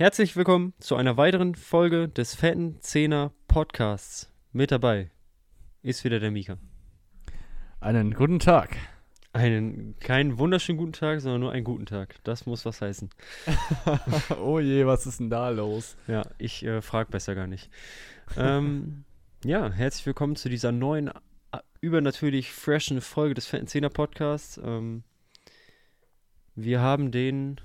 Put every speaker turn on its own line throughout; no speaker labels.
Herzlich willkommen zu einer weiteren Folge des Fetten Zehner Podcasts. Mit dabei ist wieder der Mika.
Einen guten Tag.
Einen keinen wunderschönen guten Tag, sondern nur einen guten Tag. Das muss was heißen.
oh je, was ist denn da los?
Ja, ich äh, frage besser gar nicht. ähm, ja, herzlich willkommen zu dieser neuen, übernatürlich freshen Folge des Fetten Zehner Podcasts. Ähm, wir haben den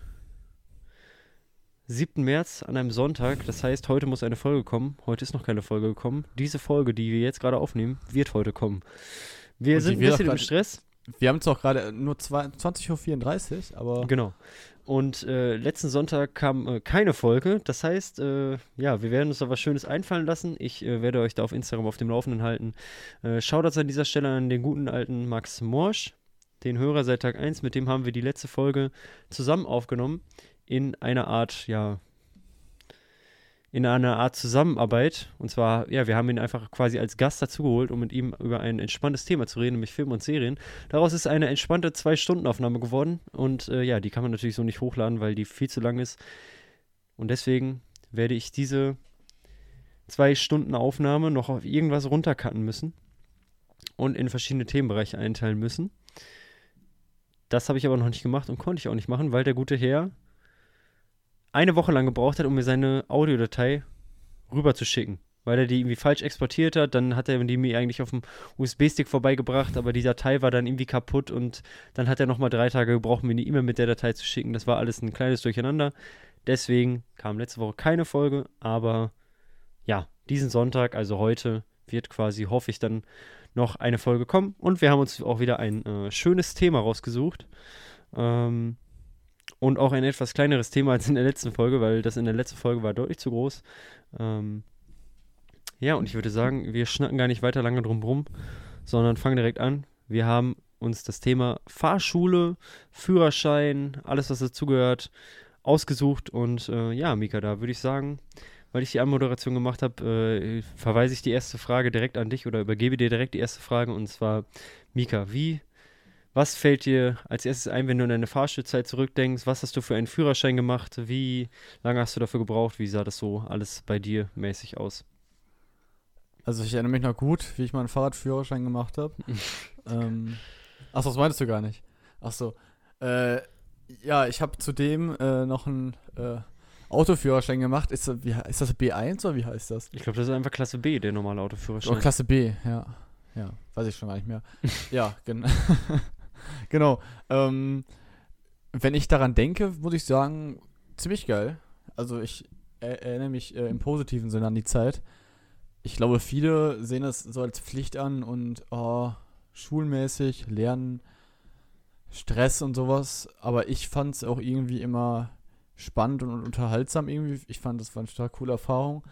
7. März an einem Sonntag. Das heißt, heute muss eine Folge kommen. Heute ist noch keine Folge gekommen. Diese Folge, die wir jetzt gerade aufnehmen, wird heute kommen. Wir sind ein bisschen im Stress.
Wir haben zwar gerade nur 20.34 Uhr, aber.
Genau. Und äh, letzten Sonntag kam äh, keine Folge. Das heißt, äh, ja, wir werden uns da was Schönes einfallen lassen. Ich äh, werde euch da auf Instagram auf dem Laufenden halten. Äh, Schaut an dieser Stelle an den guten alten Max Morsch, den Hörer seit Tag 1. Mit dem haben wir die letzte Folge zusammen aufgenommen in einer Art, ja, in einer Art Zusammenarbeit. Und zwar, ja, wir haben ihn einfach quasi als Gast dazugeholt, um mit ihm über ein entspanntes Thema zu reden, nämlich Film und Serien. Daraus ist eine entspannte Zwei-Stunden-Aufnahme geworden. Und äh, ja, die kann man natürlich so nicht hochladen, weil die viel zu lang ist. Und deswegen werde ich diese Zwei-Stunden-Aufnahme noch auf irgendwas runtercutten müssen und in verschiedene Themenbereiche einteilen müssen. Das habe ich aber noch nicht gemacht und konnte ich auch nicht machen, weil der gute Herr eine Woche lang gebraucht hat, um mir seine Audiodatei rüberzuschicken. Weil er die irgendwie falsch exportiert hat, dann hat er die mir eigentlich auf dem USB-Stick vorbeigebracht, aber die Datei war dann irgendwie kaputt und dann hat er nochmal drei Tage gebraucht, mir eine E-Mail mit der Datei zu schicken. Das war alles ein kleines Durcheinander. Deswegen kam letzte Woche keine Folge, aber ja, diesen Sonntag, also heute, wird quasi, hoffe ich, dann noch eine Folge kommen. Und wir haben uns auch wieder ein äh, schönes Thema rausgesucht. Ähm, und auch ein etwas kleineres Thema als in der letzten Folge, weil das in der letzten Folge war deutlich zu groß. Ähm, ja, und ich würde sagen, wir schnacken gar nicht weiter lange drum rum, sondern fangen direkt an. Wir haben uns das Thema Fahrschule, Führerschein, alles, was dazugehört, ausgesucht. Und äh, ja, Mika, da würde ich sagen, weil ich die Anmoderation gemacht habe, äh, verweise ich die erste Frage direkt an dich oder übergebe dir direkt die erste Frage. Und zwar, Mika, wie was fällt dir als erstes ein, wenn du an deine Fahrschulzeit zurückdenkst? Was hast du für einen Führerschein gemacht? Wie lange hast du dafür gebraucht? Wie sah das so alles bei dir mäßig aus?
Also ich erinnere mich noch gut, wie ich meinen Fahrradführerschein gemacht habe. ähm, achso, das meintest du gar nicht. Achso. Äh, ja, ich habe zudem äh, noch einen äh, Autoführerschein gemacht. Ist, wie, ist das B1 oder wie heißt das?
Ich glaube, das ist einfach Klasse B, der normale Autoführerschein.
Oh, Klasse B, ja. Ja, weiß ich schon gar nicht mehr. ja, genau. genau. Ähm, wenn ich daran denke, muss ich sagen, ziemlich geil. Also ich erinnere mich äh, im positiven Sinne an die Zeit. Ich glaube, viele sehen das so als Pflicht an und oh, schulmäßig, Lernen, Stress und sowas. Aber ich fand es auch irgendwie immer spannend und unterhaltsam irgendwie. Ich fand, das war eine stark coole Erfahrung.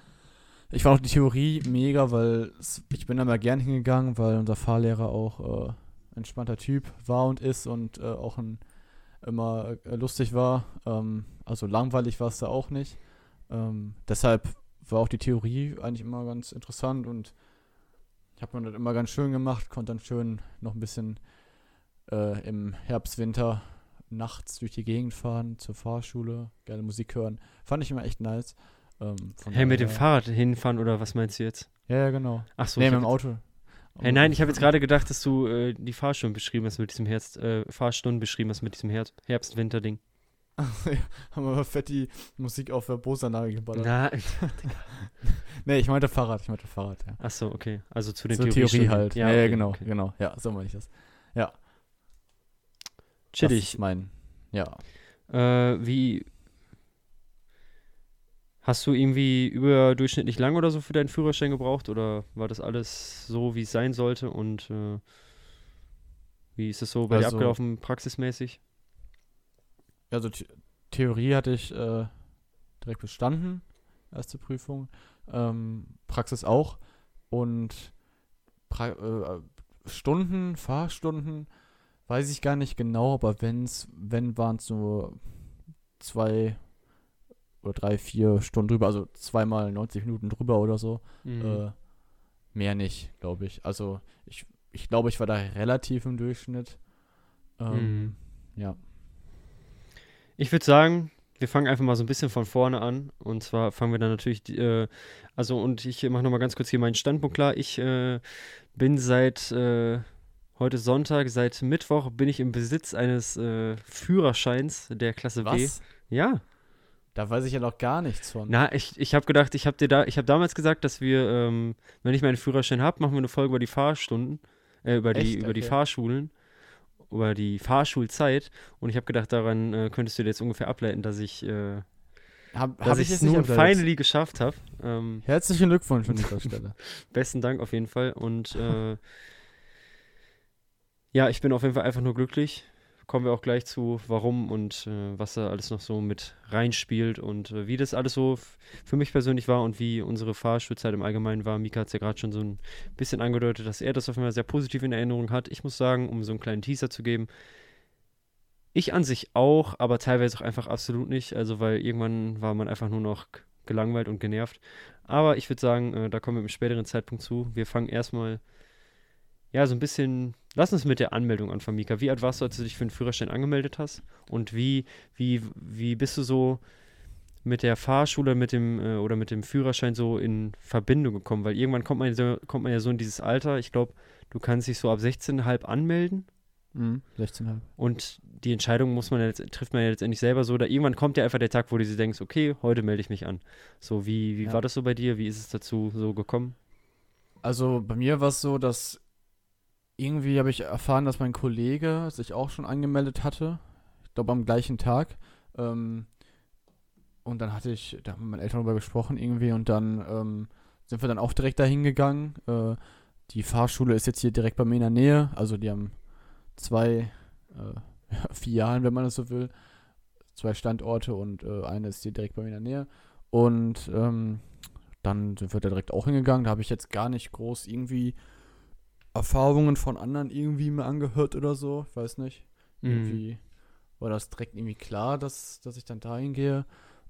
Ich fand auch die Theorie mega, weil ich bin da mal gern hingegangen, weil unser Fahrlehrer auch äh, entspannter Typ war und ist und äh, auch ein, immer äh, lustig war. Ähm, also langweilig war es da auch nicht. Ähm, deshalb war auch die Theorie eigentlich immer ganz interessant und ich habe mir das immer ganz schön gemacht, konnte dann schön noch ein bisschen äh, im Herbst, Winter nachts durch die Gegend fahren, zur Fahrschule, geile Musik hören. Fand ich immer echt nice.
Ähm, hey, mit dem Fahrrad hinfahren oder was meinst du jetzt?
Ja, ja genau.
Ach so.
Nee, mit dem Auto.
Hey, nein, ich habe jetzt gerade gedacht, dass du äh, die Fahrstunden beschrieben hast mit diesem Herbst, äh, Fahrstunden beschrieben hast mit diesem Herbst-Winter-Ding.
ja, haben wir fett die Musik auf der Bose-Anlage geballert.
Nein.
nee, ich meinte Fahrrad, ich meinte Fahrrad, ja.
Ach so, okay. Also zu den
Zur Theorie halt.
Ja,
ja,
okay,
ja genau,
okay.
genau. Ja, so meine ich das. Ja.
Chillig.
Das ist mein, ja.
Äh, wie, Hast du irgendwie überdurchschnittlich lang oder so für deinen Führerschein gebraucht oder war das alles so, wie es sein sollte und äh, wie ist es so bei
also,
dir abgelaufen, praxismäßig?
Also The Theorie hatte ich äh, direkt bestanden, erste Prüfung, ähm, Praxis auch und pra äh, Stunden, Fahrstunden, weiß ich gar nicht genau, aber wenn's, wenn waren es nur zwei oder drei, vier Stunden drüber, also zweimal 90 Minuten drüber oder so. Mhm. Äh, mehr nicht, glaube ich. Also ich, ich glaube, ich war da relativ im Durchschnitt. Ähm, mhm. Ja.
Ich würde sagen, wir fangen einfach mal so ein bisschen von vorne an. Und zwar fangen wir dann natürlich, äh, also und ich mache nochmal ganz kurz hier meinen Standpunkt klar. Ich äh, bin seit äh, heute Sonntag, seit Mittwoch bin ich im Besitz eines äh, Führerscheins der Klasse B.
Was?
Ja.
Da weiß ich ja noch gar nichts von.
Na, ich, ich habe gedacht, ich habe dir da, ich habe damals gesagt, dass wir, ähm, wenn ich meinen Führerschein habe, machen wir eine Folge über die Fahrstunden, äh, über die,
Echt?
über die
Okay.
Fahrschulen, über die Fahrschulzeit. Und ich habe gedacht, daran äh, könntest du dir jetzt ungefähr ableiten, dass ich, äh,
Hab,
dass
hab
ich es nun finally geschafft habe. Ähm,
Herzlichen Glückwunsch an dieser Stelle.
besten Dank auf jeden Fall. Und äh, ja, ich bin auf jeden Fall einfach nur glücklich. Kommen wir auch gleich zu, warum und äh, was da alles noch so mit reinspielt und äh, wie das alles so für mich persönlich war und wie unsere Fahrschulzeit im Allgemeinen war. Mika hat es ja gerade schon so ein bisschen angedeutet, dass er das auf Fall sehr positiv in Erinnerung hat. Ich muss sagen, um so einen kleinen Teaser zu geben, ich an sich auch, aber teilweise auch einfach absolut nicht. Also, weil irgendwann war man einfach nur noch gelangweilt und genervt. Aber ich würde sagen, äh, da kommen wir im späteren Zeitpunkt zu. Wir fangen erstmal, ja, so ein bisschen. Lass uns mit der Anmeldung anfangen, Mika. Wie alt warst du, als du dich für den Führerschein angemeldet hast? Und wie, wie, wie bist du so mit der Fahrschule mit dem, äh, oder mit dem Führerschein so in Verbindung gekommen? Weil irgendwann kommt man, so, kommt man ja so in dieses Alter. Ich glaube, du kannst dich so ab 16,5 anmelden.
mhm, 16,5.
Und die Entscheidung muss man ja letzt- trifft man ja letztendlich selber so. Da irgendwann kommt ja einfach der Tag, wo du dir denkst, okay, heute melde ich mich an. So, wie, wie
Ja.
war das so bei dir? Wie ist es dazu so gekommen?
Also bei mir war es so, dass irgendwie habe ich erfahren, dass mein Kollege sich auch schon angemeldet hatte. Ich glaube am gleichen Tag. Ähm, und dann hatte ich, da haben meine Eltern darüber gesprochen irgendwie und dann ähm, sind wir dann auch direkt dahin gegangen. Äh, die Fahrschule ist jetzt hier direkt bei mir in der Nähe. Also die haben zwei äh, Filialen, wenn man das so will. Zwei Standorte und äh, eine ist hier direkt bei mir in der Nähe. Und ähm, dann sind wir da direkt auch hingegangen. Da habe ich jetzt gar nicht groß irgendwie Erfahrungen von anderen irgendwie mir angehört oder so. Ich weiß nicht.
Mhm.
Irgendwie war das direkt irgendwie klar, dass, dass ich dann dahin gehe.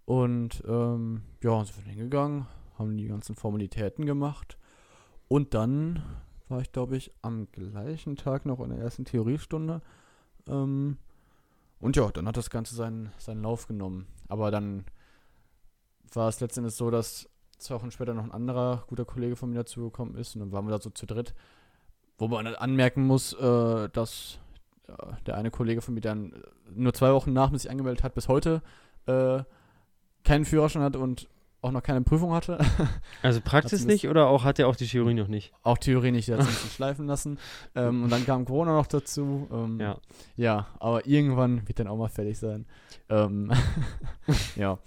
Und ähm, ja, sind wir hingegangen, haben die ganzen Formalitäten gemacht. Und dann war ich, glaube ich, am gleichen Tag noch in der ersten Theoriestunde. Ähm, und ja, dann hat das Ganze seinen, seinen Lauf genommen. Aber dann war es letztendlich so, dass zwei Wochen später noch ein anderer guter Kollege von mir dazugekommen ist. Und dann waren wir da so zu dritt. Wo man anmerken muss, äh, dass ja, der eine Kollege von mir dann nur zwei Wochen nach mir sich angemeldet hat, bis heute äh, keinen Führerschein hat und auch noch keine Prüfung hatte.
Also Praxis nicht oder auch hat er auch die Theorie noch nicht?
auch Theorie nicht, der hat sich ein bisschen schleifen lassen. Ähm, und dann kam Corona noch dazu. Ähm,
Ja.
Ja, aber irgendwann wird dann auch mal fertig sein. Ähm, ja.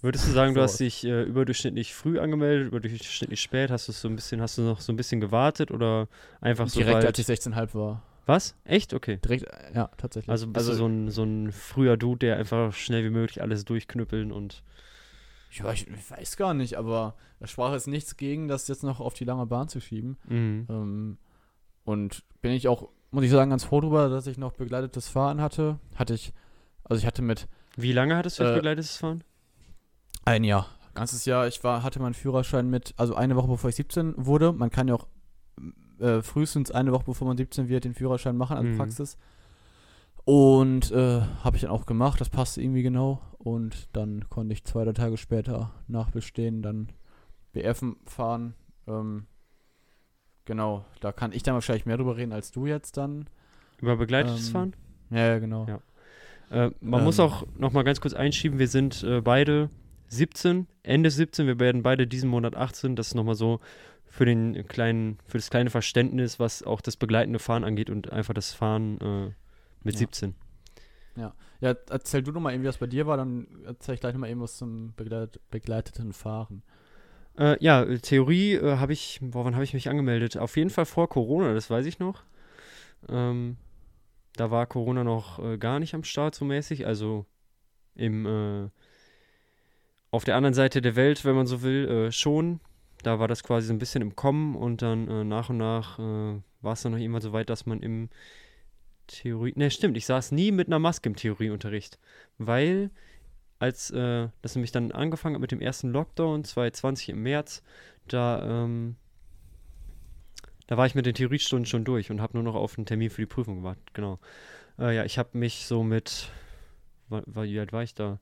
Würdest du sagen, du
So.
hast dich äh, überdurchschnittlich früh angemeldet, überdurchschnittlich spät? Hast du so ein bisschen, hast du noch so ein bisschen gewartet oder einfach so
Direkt, als ich 16,5 war.
Was? Echt? Okay.
Direkt, äh, ja, tatsächlich.
Also bist du so ein, so ein früher Dude, der einfach schnell wie möglich alles durchknüppeln und
ja, ich, ich weiß gar nicht, aber da sprach jetzt nichts gegen, das jetzt noch auf die lange Bahn zu schieben.
mhm.
Ähm, und bin ich auch, muss ich sagen, ganz froh drüber, dass ich noch begleitetes Fahren hatte. Hatte ich, also ich hatte mit
Wie lange hattest du
Äh,
begleitetes Fahren?
Ein Jahr, ganzes Jahr, ich war, hatte meinen Führerschein mit, also eine Woche bevor ich 17 wurde. Man kann ja auch äh, frühestens eine Woche bevor man 17 wird den Führerschein machen, also
Mhm.
Praxis. Und äh, habe ich dann auch gemacht, das passte irgendwie genau. Und dann konnte ich zwei, drei Tage später nach Bestehen dann BF fahren. Ähm, genau, da kann ich dann wahrscheinlich mehr drüber reden als du jetzt dann.
Über begleitetes
ähm,
Fahren?
Ja, ja, genau.
Ja. Äh, man
Ähm.
muss auch noch mal ganz kurz einschieben, wir sind äh, beide 17, Ende 17, wir werden beide diesen Monat 18. Das ist noch mal so für den kleinen, für das kleine Verständnis, was auch das begleitende Fahren angeht und einfach das Fahren äh, mit
Ja.
17.
Ja, erzähl du doch mal eben, wie das bei dir war, dann erzähl ich gleich noch mal eben was zum begleit begleiteten Fahren.
Äh, ja, Theorie äh, habe ich, boah, wann habe ich mich angemeldet? Auf jeden Fall vor Corona, das weiß ich noch. Ähm, da war Corona noch äh, gar nicht am Start so mäßig, also im, äh, auf der anderen Seite der Welt, wenn man so will, äh, schon. Da war das quasi so ein bisschen im Kommen und dann äh, nach und nach äh, war es dann noch irgendwann so weit, dass man im Theorie, ne, stimmt, ich saß nie mit einer Maske im Theorieunterricht, weil als äh, das nämlich dann angefangen hat mit dem ersten Lockdown 2020 im März, da, ähm, da war ich mit den Theoriestunden schon durch und habe nur noch auf einen Termin für die Prüfung gewartet, genau. Äh, ja, ich habe mich so mit, wie alt war ich da?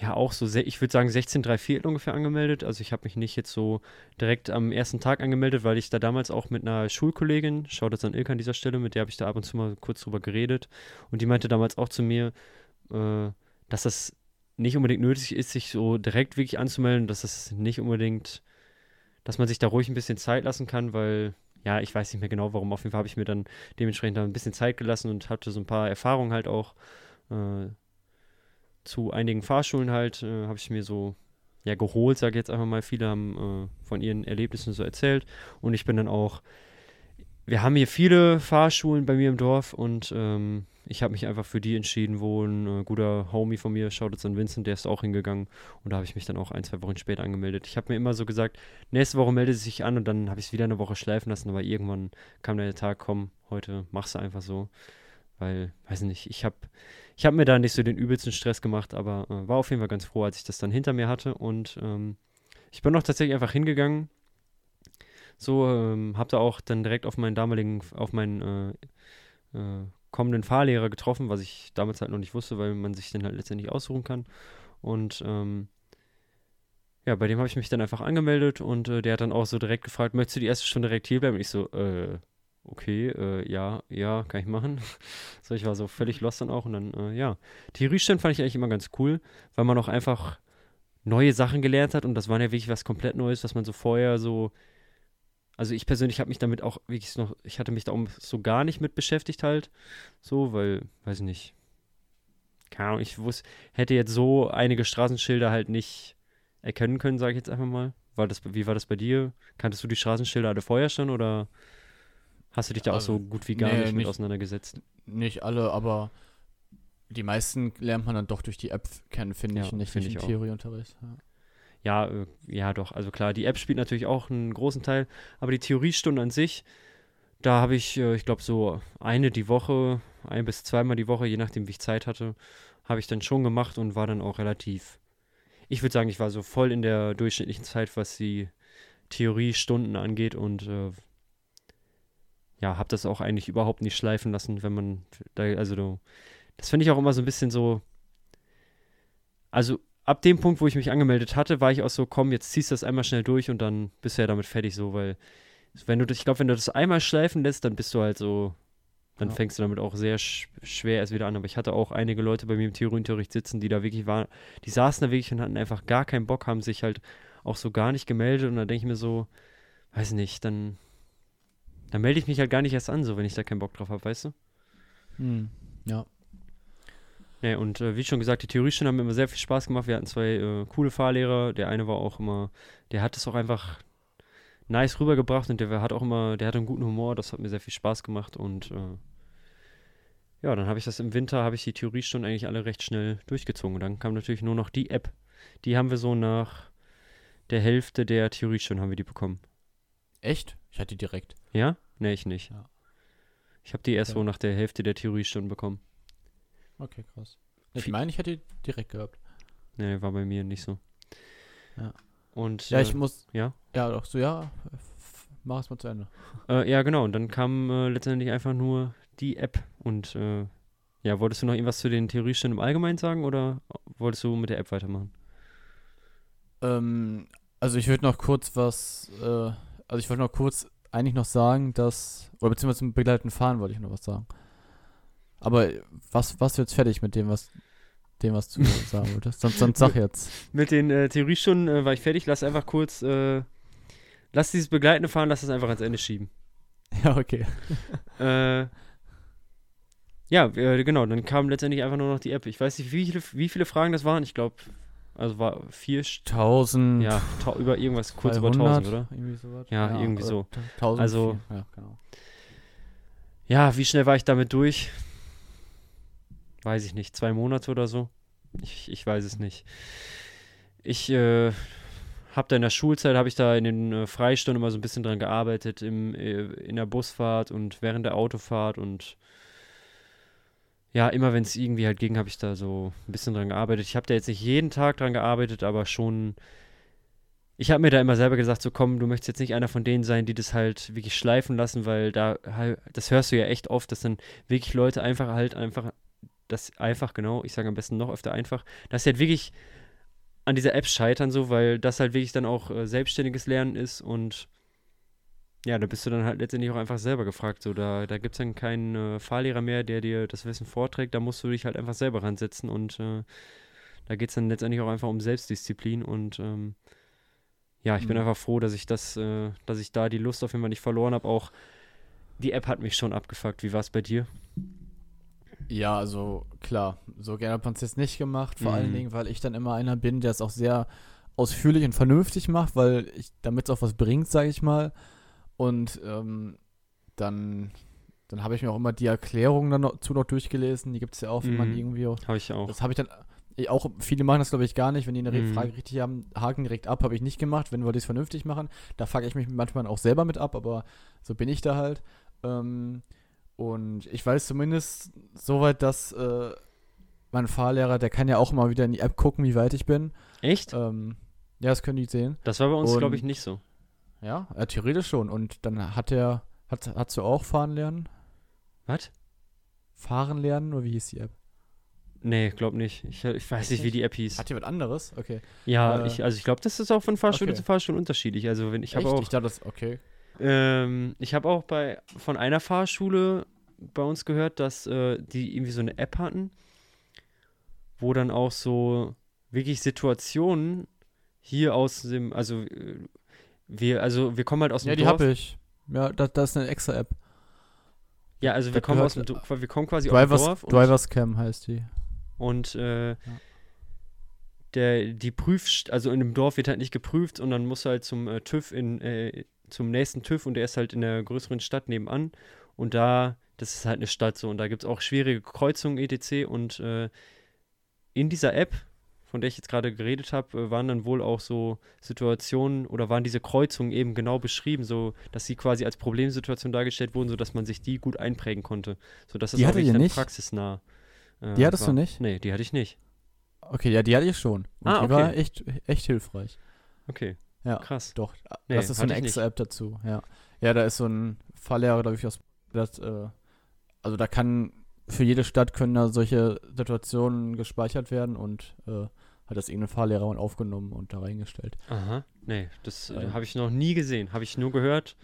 Ja auch so, ich würde sagen 16 3 Viertel ungefähr angemeldet. Also ich habe mich nicht jetzt so direkt am ersten Tag angemeldet, weil ich da damals auch mit einer Schulkollegin, schaut jetzt an Ilka an dieser Stelle, mit der habe ich da ab und zu mal kurz drüber geredet. Und die meinte damals auch zu mir, äh, dass das nicht unbedingt nötig ist, sich so direkt wirklich anzumelden, dass das nicht unbedingt, dass man sich da ruhig ein bisschen Zeit lassen kann, weil, ja, ich weiß nicht mehr genau warum. Auf jeden Fall habe ich mir dann dementsprechend da ein bisschen Zeit gelassen und hatte so ein paar Erfahrungen halt auch äh, zu einigen Fahrschulen halt, äh, habe ich mir so ja geholt, sage ich jetzt einfach mal. Viele haben äh, von ihren Erlebnissen so erzählt und ich bin dann auch, wir haben hier viele Fahrschulen bei mir im Dorf und ähm, ich habe mich einfach für die entschieden, wo ein äh, guter Homie von mir, schaut jetzt an Vincent, der ist auch hingegangen und da habe ich mich dann auch ein, zwei Wochen später angemeldet. Ich habe mir immer so gesagt, nächste Woche meldet sie sich an und dann habe ich es wieder eine Woche schleifen lassen, aber irgendwann kam der Tag, komm, heute machst du einfach so, weil, weiß nicht, ich habe ich habe mir da nicht so den übelsten Stress gemacht, aber äh, war auf jeden Fall ganz froh, als ich das dann hinter mir hatte und ähm, ich bin auch tatsächlich einfach hingegangen. So, ähm, habe da auch dann direkt auf meinen damaligen, auf meinen äh, äh, kommenden Fahrlehrer getroffen, was ich damals halt noch nicht wusste, weil man sich dann halt letztendlich aussuchen kann. Und ähm, ja, bei dem habe ich mich dann einfach angemeldet und äh, der hat dann auch so direkt gefragt, möchtest du die erste Stunde direkt hier bleiben? Und ich so, äh, okay, äh, ja, ja, kann ich machen. so, ich war so völlig lost dann auch und dann, äh, ja. Theoriestellen fand ich eigentlich immer ganz cool, weil man auch einfach neue Sachen gelernt hat und das war ja wirklich was komplett Neues, was man so vorher so, also ich persönlich habe mich damit auch wirklich noch, ich hatte mich da auch so gar nicht mit beschäftigt halt, so, weil, weiß ich nicht, keine Ahnung, ich wusste, hätte jetzt so einige Straßenschilder halt nicht erkennen können, sage ich jetzt einfach mal. War das, wie war das bei dir? Kanntest du die Straßenschilder alle vorher schon oder hast du dich da auch
Also,
so gut wie gar
nee,
nicht mit
nicht-
auseinandergesetzt?
Nicht alle, aber die meisten lernt man dann doch durch die App kennen, finde
Ja,
ich, nicht
find
durch den
auch.
Theorieunterricht. Ja.
Ja, äh, ja, doch. Also klar, die App spielt natürlich auch einen großen Teil, aber die Theoriestunde an sich, da habe ich, äh, ich glaube, so eine die Woche, ein bis zweimal die Woche, je nachdem, wie ich Zeit hatte, habe ich dann schon gemacht und war dann auch relativ. Ich würde sagen, ich war so voll in der durchschnittlichen Zeit, was die Theoriestunden angeht und äh, ja, habe das auch eigentlich überhaupt nicht schleifen lassen, wenn man da, also du, das finde ich auch immer so ein bisschen so, also ab dem Punkt, wo ich mich angemeldet hatte, war ich auch so, komm, jetzt ziehst du das einmal schnell durch und dann bist du ja damit fertig so, weil wenn du ich glaube, wenn du das einmal schleifen lässt, dann bist du halt so, dann
Ja.
fängst du damit auch sehr sch schwer erst wieder an. Aber ich hatte auch einige Leute bei mir im Theorieunterricht sitzen, die da wirklich waren, die saßen da wirklich und hatten einfach gar keinen Bock, haben sich halt auch so gar nicht gemeldet und dann denke ich mir so, weiß nicht, dann, dann melde ich mich halt gar nicht erst an, so, wenn ich da keinen Bock drauf habe, weißt du?
Hm. Ja.
Ja, und äh, wie schon gesagt, die Theoriestunden haben mir immer sehr viel Spaß gemacht. Wir hatten zwei äh, coole Fahrlehrer. Der eine war auch immer, der hat es auch einfach nice rübergebracht und der hat auch immer, der hatte einen guten Humor. Das hat mir sehr viel Spaß gemacht und äh, ja, dann habe ich das im Winter, habe ich die Theoriestunden eigentlich alle recht schnell durchgezogen. Und dann kam natürlich nur noch die App. Die haben wir so nach der Hälfte der Theoriestunden haben wir die bekommen.
Echt? Ich hatte die direkt.
Ja? Nee, ich nicht.
Ja.
Ich habe die erst
Okay.
so nach der Hälfte der Theoriestunden bekommen.
Okay, krass. Ich meine, ich hätte die direkt gehabt.
Nee, war bei mir nicht so.
Ja.
Und
Ja,
äh,
ich muss.
ja?
Ja, doch, so, ja. Mach es mal zu Ende.
Äh, ja, genau. Und dann kam äh, letztendlich einfach nur die App. Und äh, ja, wolltest du noch irgendwas zu den Theoriestunden im Allgemeinen sagen oder wolltest du mit der App weitermachen?
Ähm, also ich würde noch kurz was, äh, also ich wollte noch kurz eigentlich noch sagen, dass, oder beziehungsweise zum begleiteten Fahren wollte ich noch was sagen. Aber was, was jetzt fertig mit dem, was, dem, was du sagen wolltest? Sonst, sonst sag jetzt.
Mit den äh, Theoriestunden äh, war ich fertig. Lass einfach kurz, äh, lass dieses begleitende Fahren, lass es einfach ans Ende schieben.
Ja, okay.
äh, ja, äh, genau. Dann kam letztendlich einfach nur noch die App. Ich weiß nicht, wie viele, wie viele Fragen das waren. Ich glaube, also war vier, St-
1000.
ja, über irgendwas kurz über
200,
1000, oder?
Irgendwie sowas.
Ja, irgendwie
oder
so.
1000,
Also-
Ja, genau.
Ja, wie schnell war ich damit durch? Weiß ich nicht, zwei Monate oder so? Ich, ich weiß es nicht. Ich äh, habe da in der Schulzeit, habe ich da in den äh, Freistunden immer so ein bisschen dran gearbeitet, im, äh, in der Busfahrt und während der Autofahrt und ja, immer wenn es irgendwie halt ging, habe ich da so ein bisschen dran gearbeitet. Ich habe da jetzt nicht jeden Tag dran gearbeitet, aber schon. Ich habe mir da immer selber gesagt, so komm, du möchtest jetzt nicht einer von denen sein, die das halt wirklich schleifen lassen, weil da das hörst du ja echt oft, dass dann wirklich Leute einfach halt einfach, das einfach, genau, ich sage am besten noch öfter einfach, dass sie halt wirklich an dieser App scheitern, so, weil das halt wirklich dann auch äh, selbstständiges Lernen ist und ja, da bist du dann halt letztendlich auch einfach selber gefragt. So, da, da gibt es dann keinen äh, Fahrlehrer mehr, der dir das Wissen vorträgt, da musst du dich halt einfach selber ransetzen und äh, da geht es dann letztendlich auch einfach um Selbstdisziplin und ähm, ja, ich bin
Mhm.
einfach froh, dass ich das, äh, dass ich da die Lust auf jeden Fall nicht verloren habe. Auch die App hat mich schon abgefuckt. Wie war es bei dir?
Ja, also klar, so gerne hat man es jetzt nicht gemacht, vor allen
Mhm.
Dingen, weil ich dann immer einer bin, der es auch sehr ausführlich und vernünftig macht, weil ich, damit es auch was bringt, sage ich mal. Und ähm, dann, dann habe ich mir auch immer die Erklärungen dazu noch durchgelesen. Die gibt es ja auch, wenn man
Mhm.
irgendwie auch.
Habe ich auch.
Das habe ich dann. Ich auch, viele machen das, glaube ich, gar nicht. Wenn die eine
Mhm.
Frage richtig haben, haken direkt ab, habe ich nicht gemacht. Wenn wir das vernünftig machen, da fuck ich mich manchmal auch selber mit ab, aber so bin ich da halt. Ähm, und ich weiß zumindest soweit, dass äh, mein Fahrlehrer, der kann ja auch mal wieder in die App gucken, wie weit ich bin.
Echt?
Ähm, ja, das können die sehen.
Das war bei uns, glaube ich, nicht so.
Ja, äh, theoretisch schon. Und dann hat er, hat, hast du auch fahren lernen?
Was?
Fahren lernen, oder wie hieß die App?
Nee, glaub nicht. Ich, ich weiß nicht, wie die App hieß.
Hat die was anderes? Okay.
Ja,
äh,
ich, also ich glaube, das ist auch von Fahrschule
okay.
zu Fahrschule unterschiedlich. Also wenn ich habe auch,
Ich dachte, das, okay.
ähm, ich habe auch bei von einer Fahrschule bei uns gehört, dass äh, die irgendwie so eine App hatten, wo dann auch so wirklich Situationen hier aus dem, also äh, wir, also wir kommen halt aus dem
Ja, die
Dorf.
habe ich. Ja, das, das ist eine extra App.
Ja, also wir kommen aus dem, Do- wir kommen quasi aus dem
Drivers,
Dorf und
Drivers Cam heißt die.
Und äh, der, die Prüf, also in dem Dorf wird halt nicht geprüft und dann musst du halt zum äh, TÜV in, äh, zum nächsten TÜV und der ist halt in der größeren Stadt nebenan. Und da, das ist halt eine Stadt so und da gibt es auch schwierige Kreuzungen etc. Und äh, in dieser App, von der ich jetzt gerade geredet habe, äh, waren dann wohl auch so Situationen oder waren diese Kreuzungen eben genau beschrieben, so dass sie quasi als Problemsituation dargestellt wurden, sodass man sich die gut einprägen konnte. Sodass es
Die
auch wirklich dann
nicht?
praxisnah äh,
Die hattest du
war.
nicht?
Nee, die hatte ich nicht.
Okay, ja, die hatte ich schon. Und
Ah,
die war
okay.
echt, echt hilfreich.
Okay,
Ja,
krass.
doch.
Nee,
das ist so eine extra App dazu, ja. Ja, da ist so ein Fahrlehrer, glaube ich, aus das, äh, also da kann für jede Stadt können da solche Situationen gespeichert werden und äh, hat das irgendein Fahrlehrer mal aufgenommen und da reingestellt.
Aha, nee, das äh, habe ich noch nie gesehen, habe ich nur gehört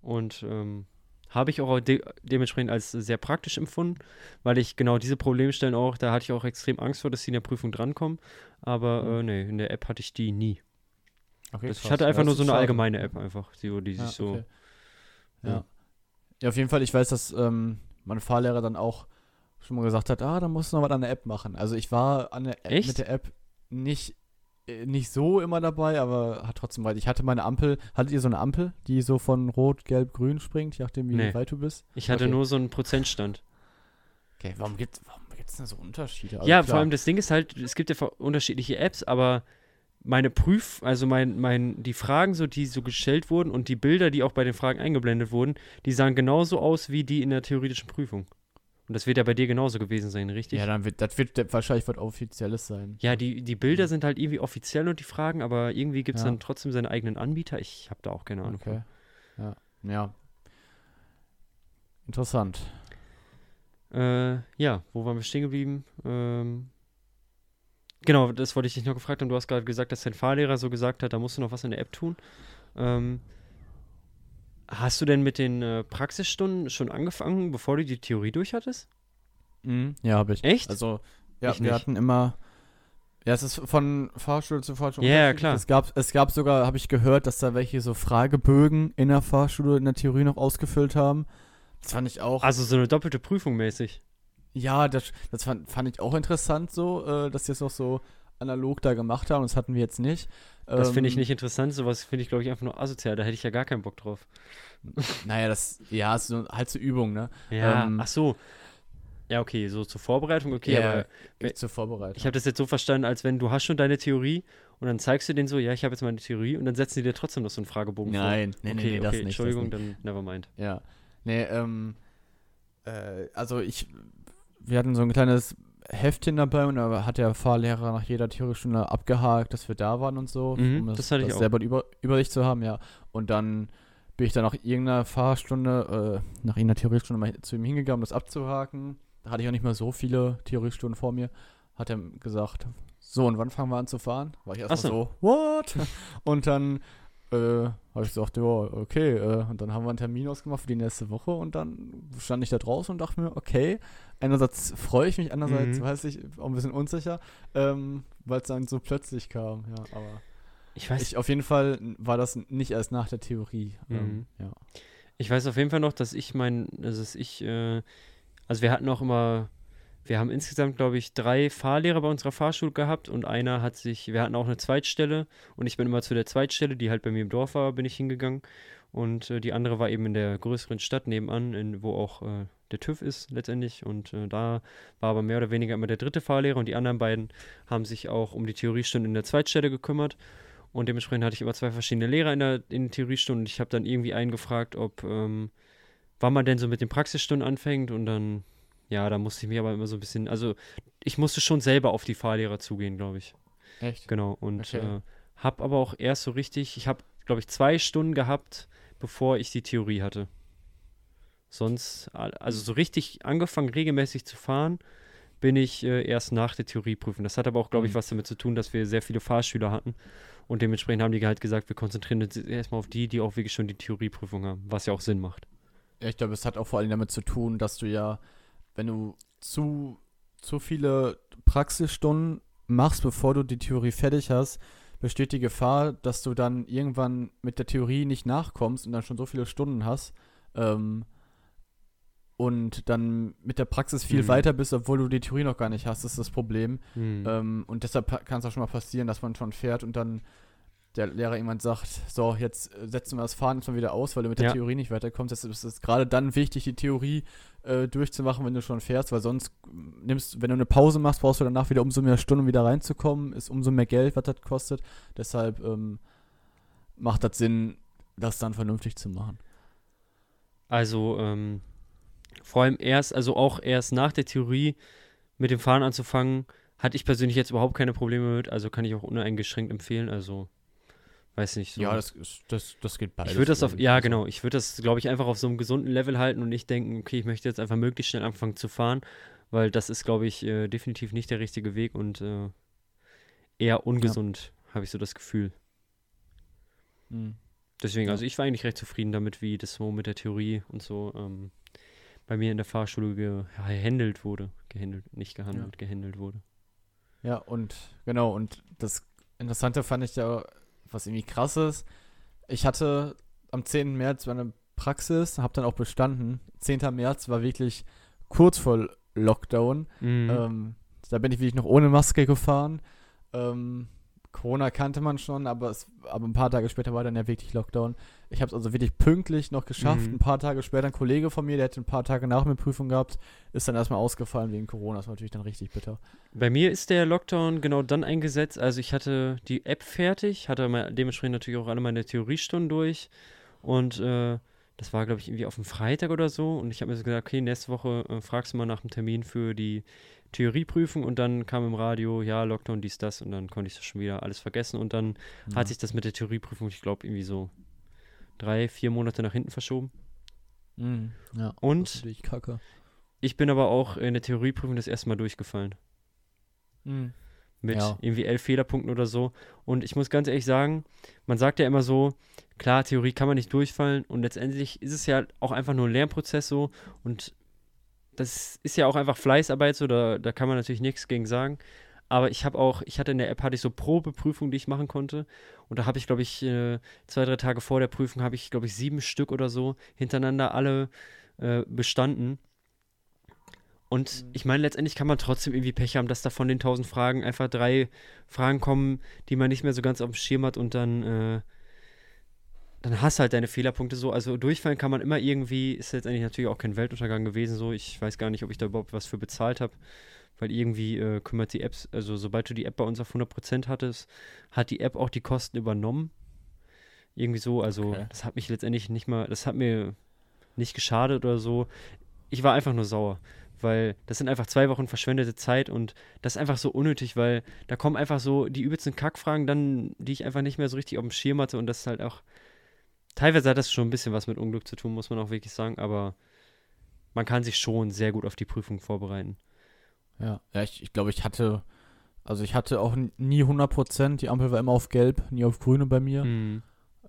und ähm, habe ich auch de dementsprechend als sehr praktisch empfunden, weil ich genau diese Problemstellen auch, da hatte ich auch extrem Angst vor, dass sie in der Prüfung drankommen, aber
Mhm.
äh, nee, in der App hatte ich die nie.
Okay,
Das, ich hatte
Ja,
einfach
das
nur so eine allgemeine App einfach, die, die sich
Ja,
so,
okay.
ja.
ja. ja, auf jeden Fall, ich weiß, dass ähm, mein Fahrlehrer dann auch schon mal gesagt hat, ah, da musst du noch was an der App machen. Also ich war an der App, mit der App nicht, äh, nicht so immer dabei, aber hat trotzdem weit. Ich hatte meine Ampel, hattet ihr so eine Ampel, die so von Rot, Gelb, Grün springt, je nachdem, wie
Nee.
weit du bist?
ich hatte
Okay.
nur so einen Prozentstand.
Okay, warum gibt warum gibt's denn so Unterschiede? Also
ja,
klar,
vor allem das Ding ist halt, es gibt ja unterschiedliche Apps, aber meine Prüf, also mein, mein, die Fragen, so, die so gestellt wurden und die Bilder, die auch bei den Fragen eingeblendet wurden, die sahen genauso aus wie die in der theoretischen Prüfung. Und das wird ja bei dir genauso gewesen sein, richtig?
Ja, dann wird, das wird wahrscheinlich was Offizielles sein.
Ja, die, die Bilder sind halt irgendwie offiziell und die Fragen, aber irgendwie gibt es
Ja.
dann trotzdem seine eigenen Anbieter. Ich habe da auch keine Ahnung.
Okay. Ja. Ja. Interessant.
Äh, ja, wo waren wir stehen geblieben? Ähm, genau, das wollte ich dich noch gefragt haben. Du hast gerade gesagt, dass dein Fahrlehrer so gesagt hat, da musst du noch was in der App tun. Ähm, hast du denn mit den äh, Praxisstunden schon angefangen, bevor du die Theorie durch hattest?
Mhm. Ja, habe ich.
Echt?
Also, ja,
Ich
wir
nicht.
hatten immer. Ja, es ist von Fahrschule zu Fahrschule.
Ja, ja, klar.
Es gab, es gab sogar, habe ich gehört, dass da welche so Fragebögen in der Fahrschule in der Theorie noch ausgefüllt haben. Das fand ich auch.
Also so eine doppelte Prüfung mäßig.
Ja, das, das fand, fand ich auch interessant so, äh, dass die es noch so analog da gemacht haben. Das hatten wir jetzt nicht.
Das finde ich
Ähm,
nicht interessant. Sowas finde ich, glaube ich, einfach nur asozial. Da hätte ich ja gar keinen Bock drauf.
Naja, das, ja, ist so, halt zur Übung, ne?
Ja,
Ähm,
ach so. Ja, okay, so zur Vorbereitung, okay,
Ja,
aber
ich zur Vorbereitung.
ich habe das jetzt so verstanden, als wenn du hast schon deine Theorie und dann zeigst du denen so, ja, ich habe jetzt meine Theorie und dann setzen die dir trotzdem noch so einen Fragebogen
Nein,
vor.
nee, nee,
okay,
nee, das
okay,
nicht. das
Entschuldigung,
nicht.
dann never mind.
Ja. Nee, ähm, äh, also ich, wir hatten so ein kleines Heftchen dabei und da hat der Fahrlehrer nach jeder Theoriestunde abgehakt, dass wir da waren und so,
Mhm,
um
das ich auch.
selber über, Übersicht zu haben, ja. Und dann bin ich dann nach irgendeiner Fahrstunde, äh, nach irgendeiner Theoriestunde mal zu ihm hingegangen, um das abzuhaken. Da hatte ich auch nicht mehr so viele Theoriestunden vor mir. Hat er gesagt, so, und wann fangen wir an zu fahren? War ich erstmal
Ach
so, what? Und dann äh, habe ich gesagt, ja, okay. Äh, und dann haben wir einen Termin ausgemacht für die nächste Woche und dann stand ich da draußen und dachte mir, okay, einerseits freue ich mich, andererseits
Mhm.
weiß ich auch ein bisschen unsicher, ähm, weil es dann so plötzlich kam. Ja, aber
Ich weiß,
ich, auf jeden Fall war das nicht erst nach der Theorie.
Mhm.
Ähm, ja.
Ich weiß auf jeden Fall noch, dass ich mein, also dass ich, äh, also wir hatten auch immer, wir haben insgesamt, glaube ich, drei Fahrlehrer bei unserer Fahrschule gehabt und einer hat sich, wir hatten auch eine Zweitstelle und ich bin immer zu der Zweitstelle, die halt bei mir im Dorf war, bin ich hingegangen und äh, die andere war eben in der größeren Stadt nebenan, in, wo auch äh, der TÜV ist letztendlich und äh, da war aber mehr oder weniger immer der dritte Fahrlehrer und die anderen beiden haben sich auch um die Theoriestunden in der Zweitstelle gekümmert und dementsprechend hatte ich immer zwei verschiedene Lehrer in der in den Theoriestunden. Und ich habe dann irgendwie einen gefragt, ob ähm, wann man denn so mit den Praxisstunden anfängt. Und dann, ja, da musste ich mich aber immer so ein bisschen, also ich musste schon selber auf die Fahrlehrer zugehen, glaube ich.
Echt?
Genau. Und
Okay.
äh, habe aber auch erst so richtig, ich habe, glaube ich, zwei Stunden gehabt, bevor ich die Theorie hatte. Sonst, also so richtig angefangen, regelmäßig zu fahren, bin ich äh, erst nach der Theorieprüfung. Das hat aber auch, glaube ich,
Mhm.
was damit zu tun, dass wir sehr viele Fahrschüler hatten. Und dementsprechend haben die halt gesagt, wir konzentrieren uns erstmal auf die, die auch wirklich schon die Theorieprüfung haben, was ja auch Sinn macht.
Ja, ich glaube, es hat auch vor allem damit zu tun, dass du ja, wenn du zu, zu viele Praxisstunden machst, bevor du die Theorie fertig hast, besteht die Gefahr, dass du dann irgendwann mit der Theorie nicht nachkommst und dann schon so viele Stunden hast ähm, und dann mit der Praxis viel
Mhm.
weiter bist, obwohl du die Theorie noch gar nicht hast. Das ist das Problem.
Hm.
Ähm, und deshalb kann es auch schon mal passieren, dass man schon fährt und dann der Lehrer irgendwann sagt, so, jetzt äh, setzen wir das Fahren jetzt mal wieder aus, weil du mit der
Ja.
Theorie nicht weiterkommst. Deshalb ist es gerade dann wichtig, die Theorie äh, durchzumachen, wenn du schon fährst, weil sonst mm, nimmst, wenn du eine Pause machst, brauchst du danach wieder umso mehr Stunden, um wieder reinzukommen, ist umso mehr Geld, was das kostet. Deshalb ähm, macht das Sinn, das dann vernünftig zu machen.
Also ähm, vor allem erst, also auch erst nach der Theorie mit dem Fahren anzufangen, hatte ich persönlich jetzt überhaupt keine Probleme mit. Also kann ich auch uneingeschränkt empfehlen. Also weiß nicht. So.
Ja, das, das, das geht beides.
ich würde das auf, ja genau, ich würde das, glaube ich, einfach auf so einem gesunden Level halten und nicht denken, okay, ich möchte jetzt einfach möglichst schnell anfangen zu fahren, weil das ist, glaube ich, äh, definitiv nicht der richtige Weg und äh, eher ungesund, habe ich so das Gefühl.
mm.
Deswegen,
Ja.
also ich war eigentlich recht zufrieden damit, wie das so mit der Theorie und so ähm, bei mir in der Fahrschule ge gehandelt wurde. Gehandelt, nicht gehandelt, gehandelt wurde.
Ja, und genau, und das Interessante fand ich ja, was irgendwie krass ist, ich hatte am 10. März meine Praxis, habe dann auch bestanden. 10. März war wirklich kurz vor Lockdown.
Mhm.
Ähm, da bin ich wirklich noch ohne Maske gefahren. Ähm, Corona kannte man schon, aber, es, aber ein paar Tage später war dann ja wirklich Lockdown. Ich habe es also wirklich pünktlich noch geschafft.
Mhm.
Ein paar Tage später ein Kollege von mir, der hätte ein paar Tage nach mir Prüfung gehabt, ist dann erstmal ausgefallen wegen Corona. Das war natürlich dann richtig bitter.
Bei mir ist der Lockdown genau dann eingesetzt. Also ich hatte die App fertig, hatte dementsprechend natürlich auch alle meine Theoriestunden durch. Und äh, das war, glaube ich, irgendwie auf dem Freitag oder so. Und ich habe mir so gesagt, okay, nächste Woche äh, fragst du mal nach dem Termin für die Theorieprüfung. Und dann kam im Radio, ja, Lockdown, dies, das. Und dann konnte ich das schon wieder alles vergessen. Und dann hat sich das mit der Theorieprüfung, ich glaube, irgendwie so drei, vier Monate nach hinten verschoben.
Mhm. Ja.
Und ich bin aber auch in der Theorieprüfung das erste Mal durchgefallen.
Mhm.
mit
Ja.
irgendwie elf Fehlerpunkten oder so. Und ich muss ganz ehrlich sagen, man sagt ja immer so, klar, Theorie kann man nicht durchfallen und letztendlich ist es ja auch einfach nur ein Lernprozess so und das ist ja auch einfach Fleißarbeit so, da, da kann man natürlich nichts gegen sagen. Aber ich habe auch, ich hatte in der App, hatte ich so Probeprüfungen, die ich machen konnte. Und da habe ich, glaube ich, äh, zwei, drei Tage vor der Prüfung habe ich, glaube ich, sieben Stück oder so hintereinander alle äh, bestanden. Und
Mhm.
ich meine, letztendlich kann man trotzdem irgendwie Pech haben, dass da von den tausend Fragen einfach drei Fragen kommen, die man nicht mehr so ganz auf dem Schirm hat und dann, äh, dann hast halt deine Fehlerpunkte so. Also durchfallen kann man immer irgendwie, ist letztendlich natürlich auch kein Weltuntergang gewesen so. Ich weiß gar nicht, ob ich da überhaupt was für bezahlt habe, weil irgendwie äh, kümmert die App, also sobald du die App bei uns auf 100% hattest, hat die App auch die Kosten übernommen. Irgendwie so, also
Okay.
das hat mich letztendlich nicht mal, das hat mir nicht geschadet oder so. Ich war einfach nur sauer, weil das sind einfach zwei Wochen verschwendete Zeit und das ist einfach so unnötig, weil da kommen einfach so die übelsten Kackfragen dann, die ich einfach nicht mehr so richtig auf dem Schirm hatte und das ist halt auch, teilweise hat das schon ein bisschen was mit Unglück zu tun, muss man auch wirklich sagen, aber man kann sich schon sehr gut auf die Prüfung vorbereiten.
Ja, ja ich, ich glaube, ich hatte Also ich hatte auch nie 100%, die Ampel war immer auf gelb, nie auf grüne bei mir.
Hm.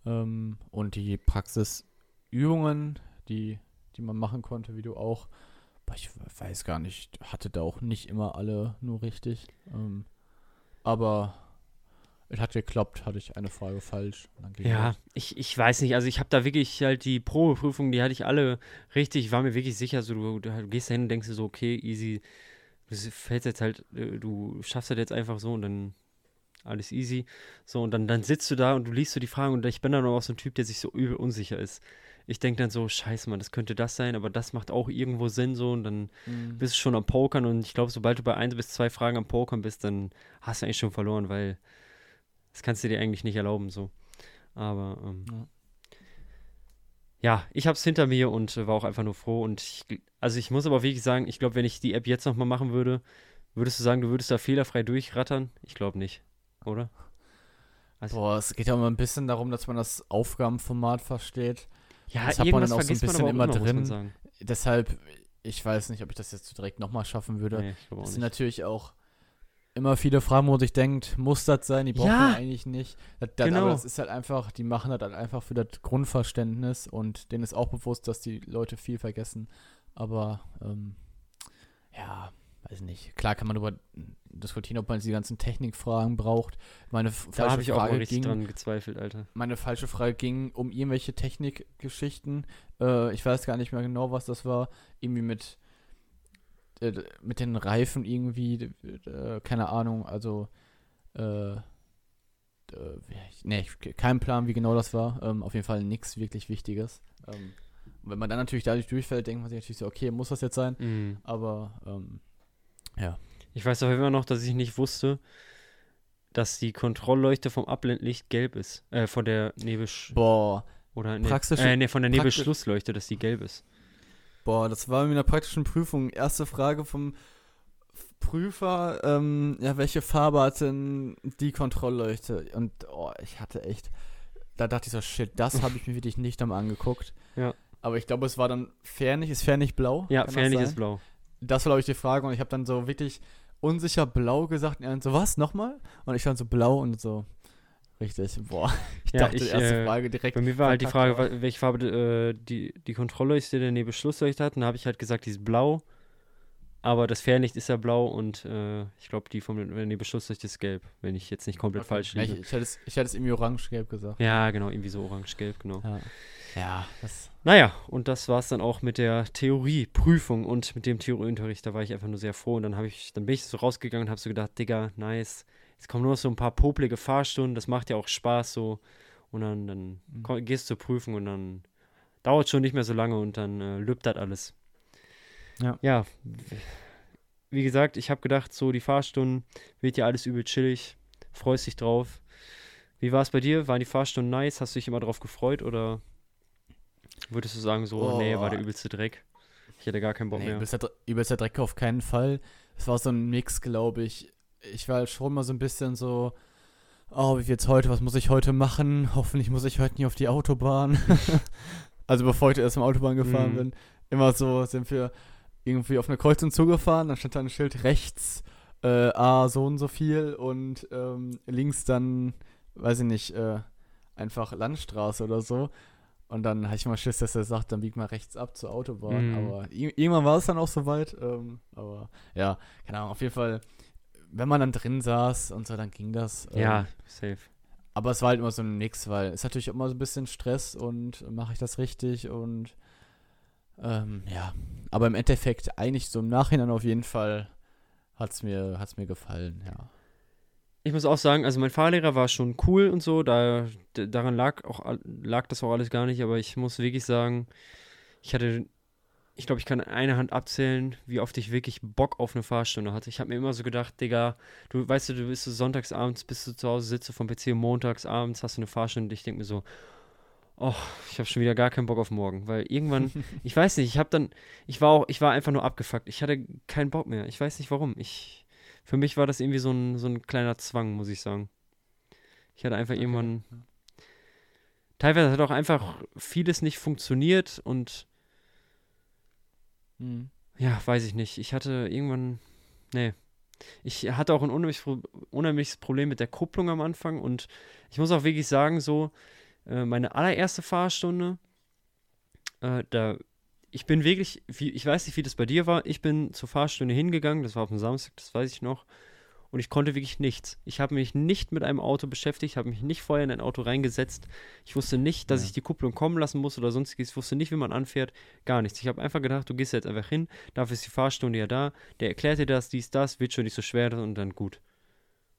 Ähm, und die Praxisübungen, die, die man machen konnte, wie du auch, ich weiß gar nicht, hatte da auch nicht immer alle nur richtig. Ähm, aber es hat geklappt, hatte ich eine Frage falsch.
Ja, ich, ich weiß nicht. Also ich habe da wirklich halt die Probeprüfungen, die hatte ich alle richtig. Ich war mir wirklich sicher, so du, du gehst da hin und denkst dir so, okay, easy. Du fällst jetzt halt, äh, du schaffst das jetzt einfach so und dann alles easy. So, und dann, dann sitzt du da und du liest so die Fragen und ich bin dann auch so ein Typ, der sich so übel unsicher ist. Ich denke dann so, scheiße, Mann, das könnte das sein, aber das macht auch irgendwo Sinn so und dann
Mhm.
bist du schon am Pokern und ich glaube, sobald du bei ein bis zwei Fragen am Pokern bist, dann hast du eigentlich schon verloren, weil das kannst du dir eigentlich nicht erlauben so. Aber ähm,
Ja.
ja, ich habe es hinter mir und äh, war auch einfach nur froh und ich, also ich muss aber wirklich sagen, ich glaube, wenn ich die App jetzt nochmal machen würde, würdest du sagen, du würdest da fehlerfrei durchrattern? Ich glaube nicht, oder? Also,
Boah, es geht ja immer ein bisschen darum, dass man das Aufgabenformat versteht.
ja,
das hat man dann auch so ein bisschen immer
immer,
drin.
sagen.
Deshalb, ich weiß nicht, ob ich das jetzt so direkt nochmal schaffen würde.
Nee,
Es sind natürlich auch immer viele Fragen, wo man sich denkt, muss das sein? Die brauchen
Ja.
wir eigentlich nicht. Das, das,
Genau.
Aber das ist halt einfach, die machen das halt einfach für das Grundverständnis und denen ist auch bewusst, dass die Leute viel vergessen. Aber ähm, ja, weiß nicht. Klar kann man darüber diskutieren, ob man diese ganzen Technikfragen braucht. Meine
Da
falsche
habe ich auch
Frage
richtig
ging,
dran gezweifelt, Alter.
meine falsche Frage ging um irgendwelche Technikgeschichten. Äh, ich weiß gar nicht mehr genau, was das war. Irgendwie mit, äh, mit den Reifen irgendwie, äh, keine Ahnung, also äh, äh, ich, kein Plan, wie genau das war. Ähm, auf jeden Fall nichts wirklich Wichtiges. Ähm, und wenn man dann natürlich dadurch durchfällt, denkt man sich natürlich so, okay, muss das jetzt sein?
Mhm.
Aber ähm,
Ich weiß auch immer noch, dass ich nicht wusste, dass die Kontrollleuchte vom Abblendlicht gelb ist. Äh, von der Nebelsch...
boah,
Oder ne, äh, nee, von der Nebelschlussleuchte, dass die gelb ist.
Boah, das war in einer praktischen Prüfung. Erste Frage vom Prüfer, ähm, ja, welche Farbe hat denn die Kontrollleuchte? Und oh, ich hatte echt, da dachte ich so, shit, das habe ich mir wirklich nicht einmal angeguckt.
Ja.
Aber ich glaube, es war dann Fernlicht, ist Fernlicht blau?
Ja,
Kann sein?
ist blau.
Das war, glaube ich, die Frage und ich habe dann so wirklich unsicher blau gesagt und er so, was, nochmal? Und ich dann so blau und so, richtig, boah. Ich
Ja,
dachte,
ich,
erste
äh,
Frage direkt.
Bei mir war halt die Frage,
aber-
wa- welche Farbe äh, die, die Kontrollleuchte der Nebelschlussleuchte hat. Und da habe ich halt gesagt, die ist blau. Aber das Fernlicht ist ja blau und äh, ich glaube, die vom der Nebelschlussleuchte ist gelb, wenn ich jetzt nicht komplett
Okay.
falsch liege.
ich, ich, hätte es, ich hätte es irgendwie orange-gelb gesagt.
Ja, genau, irgendwie so orange-gelb, genau.
Ja, ja das
Naja, und das war es dann auch mit der Theorieprüfung und mit dem Theorieunterricht. Da war ich einfach nur sehr froh. Und dann habe ich, dann bin ich so rausgegangen und habe so gedacht, Digga, nice. Jetzt kommen nur noch so ein paar poplige Fahrstunden, das macht ja auch Spaß so. Und dann, dann
Mhm.
gehst du zur Prüfung und dann dauert schon nicht mehr so lange und dann äh, lübt das alles.
Ja.
Ja, wie gesagt, ich habe gedacht, so die Fahrstunden wird ja alles übel chillig, freust dich drauf. Wie war es bei dir? Waren die Fahrstunden nice? Hast du dich immer drauf gefreut oder würdest du sagen, so, nee, war der
Oh.
übelste Dreck? Ich hätte gar keinen Bock
Nee,
mehr.
übelster, übelster Dreck auf keinen Fall. Es war so ein Mix, glaube ich. Ich war halt schon mal so ein bisschen so, oh, wie wird's heute, was muss ich heute machen? Hoffentlich muss ich heute nie auf die Autobahn. also bevor ich erst mal Autobahn gefahren
Mhm.
bin. Immer so sind wir irgendwie auf eine Kreuzung zugefahren, dann stand da ein Schild rechts, äh, A, so und so viel und ähm, links dann, weiß ich nicht, äh, einfach Landstraße oder so. Und dann hatte ich mal Schiss, dass er sagt, dann bieg mal rechts ab zur Autobahn.
Mhm.
Aber ir- irgendwann war es dann auch soweit. Ähm, aber ja, keine Ahnung, auf jeden Fall, wenn man dann drin saß und so, dann ging das. Ähm,
ja, safe.
Aber es war halt immer so ein Mix, weil es ist natürlich immer so ein bisschen Stress und mache ich das richtig und ähm, ja. Aber im Endeffekt, eigentlich so im Nachhinein auf jeden Fall hat es mir, hat's mir gefallen, ja.
Ich muss auch sagen, also mein Fahrlehrer war schon cool und so, da, daran lag, auch, lag das auch alles gar nicht, aber ich muss wirklich sagen, ich hatte, ich glaube, ich kann an einer Hand abzählen, wie oft ich wirklich Bock auf eine Fahrstunde hatte. Ich habe mir immer so gedacht, Digga, du weißt du, du bist so sonntagsabends, bist du zu Hause, sitzt du vom PC montagsabends hast du eine Fahrstunde und ich denke mir so, oh, ich habe schon wieder gar keinen Bock auf morgen, weil irgendwann, ich weiß nicht, ich habe dann, ich war auch, ich war einfach nur abgefuckt. Ich hatte keinen Bock mehr. Ich weiß nicht warum. Ich, für mich war das irgendwie so ein, so ein kleiner Zwang, muss ich sagen. Ich hatte einfach
Okay,
irgendwann, teilweise hat auch einfach vieles nicht funktioniert und
Mhm.
ja, weiß ich nicht. Ich hatte irgendwann, nee. Ich hatte auch ein unheimliches, unheimliches Problem mit der Kupplung am Anfang und ich muss auch wirklich sagen, so, äh, meine allererste Fahrstunde, äh, da, ich bin wirklich, wie, ich weiß nicht, wie das bei dir war, ich bin zur Fahrstunde hingegangen, das war auf dem Samstag, das weiß ich noch, und ich konnte wirklich nichts. Ich habe mich nicht mit einem Auto beschäftigt, habe mich nicht vorher in ein Auto reingesetzt. Ich wusste nicht, dass ja. ich die Kupplung kommen lassen muss oder sonstiges. Ich wusste nicht, wie man anfährt. Gar nichts. Ich habe einfach gedacht, du gehst jetzt einfach hin, dafür ist die Fahrstunde ja da. Der erklärt dir das, dies, das, wird schon nicht so schwer und dann gut.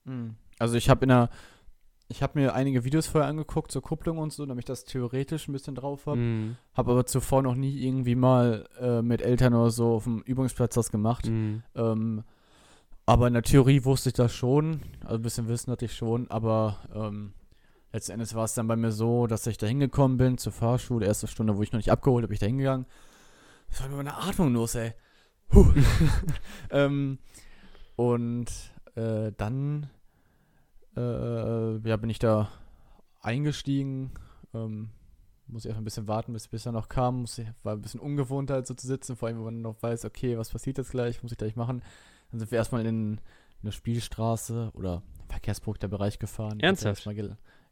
Hm. Also ich habe in der ich habe mir einige Videos vorher angeguckt zur Kupplung und so, damit ich das theoretisch ein bisschen drauf habe. Mm. Habe aber zuvor noch nie irgendwie mal äh, mit Eltern oder so auf dem Übungsplatz das gemacht. Mm. Ähm, aber in der Theorie wusste ich das schon, also ein bisschen Wissen hatte ich schon, aber ähm, letzten Endes war es dann bei mir so, dass ich da hingekommen bin zur Fahrschule, erste Stunde, wo ich noch nicht abgeholt habe, ich da hingegangen. Das war mit meiner Atmung los, ey. ähm, und äh, dann äh, ja, bin ich da eingestiegen. Ähm, muss ich erst ein bisschen warten, bis, bis er noch kam. Ich, war ein bisschen ungewohnt halt so zu sitzen, vor allem, wenn man noch weiß, okay, was passiert jetzt gleich, muss ich gleich machen. Dann sind wir erstmal in, in eine Spielstraße oder Verkehrsbruch der Bereich gefahren.
Ernsthaft?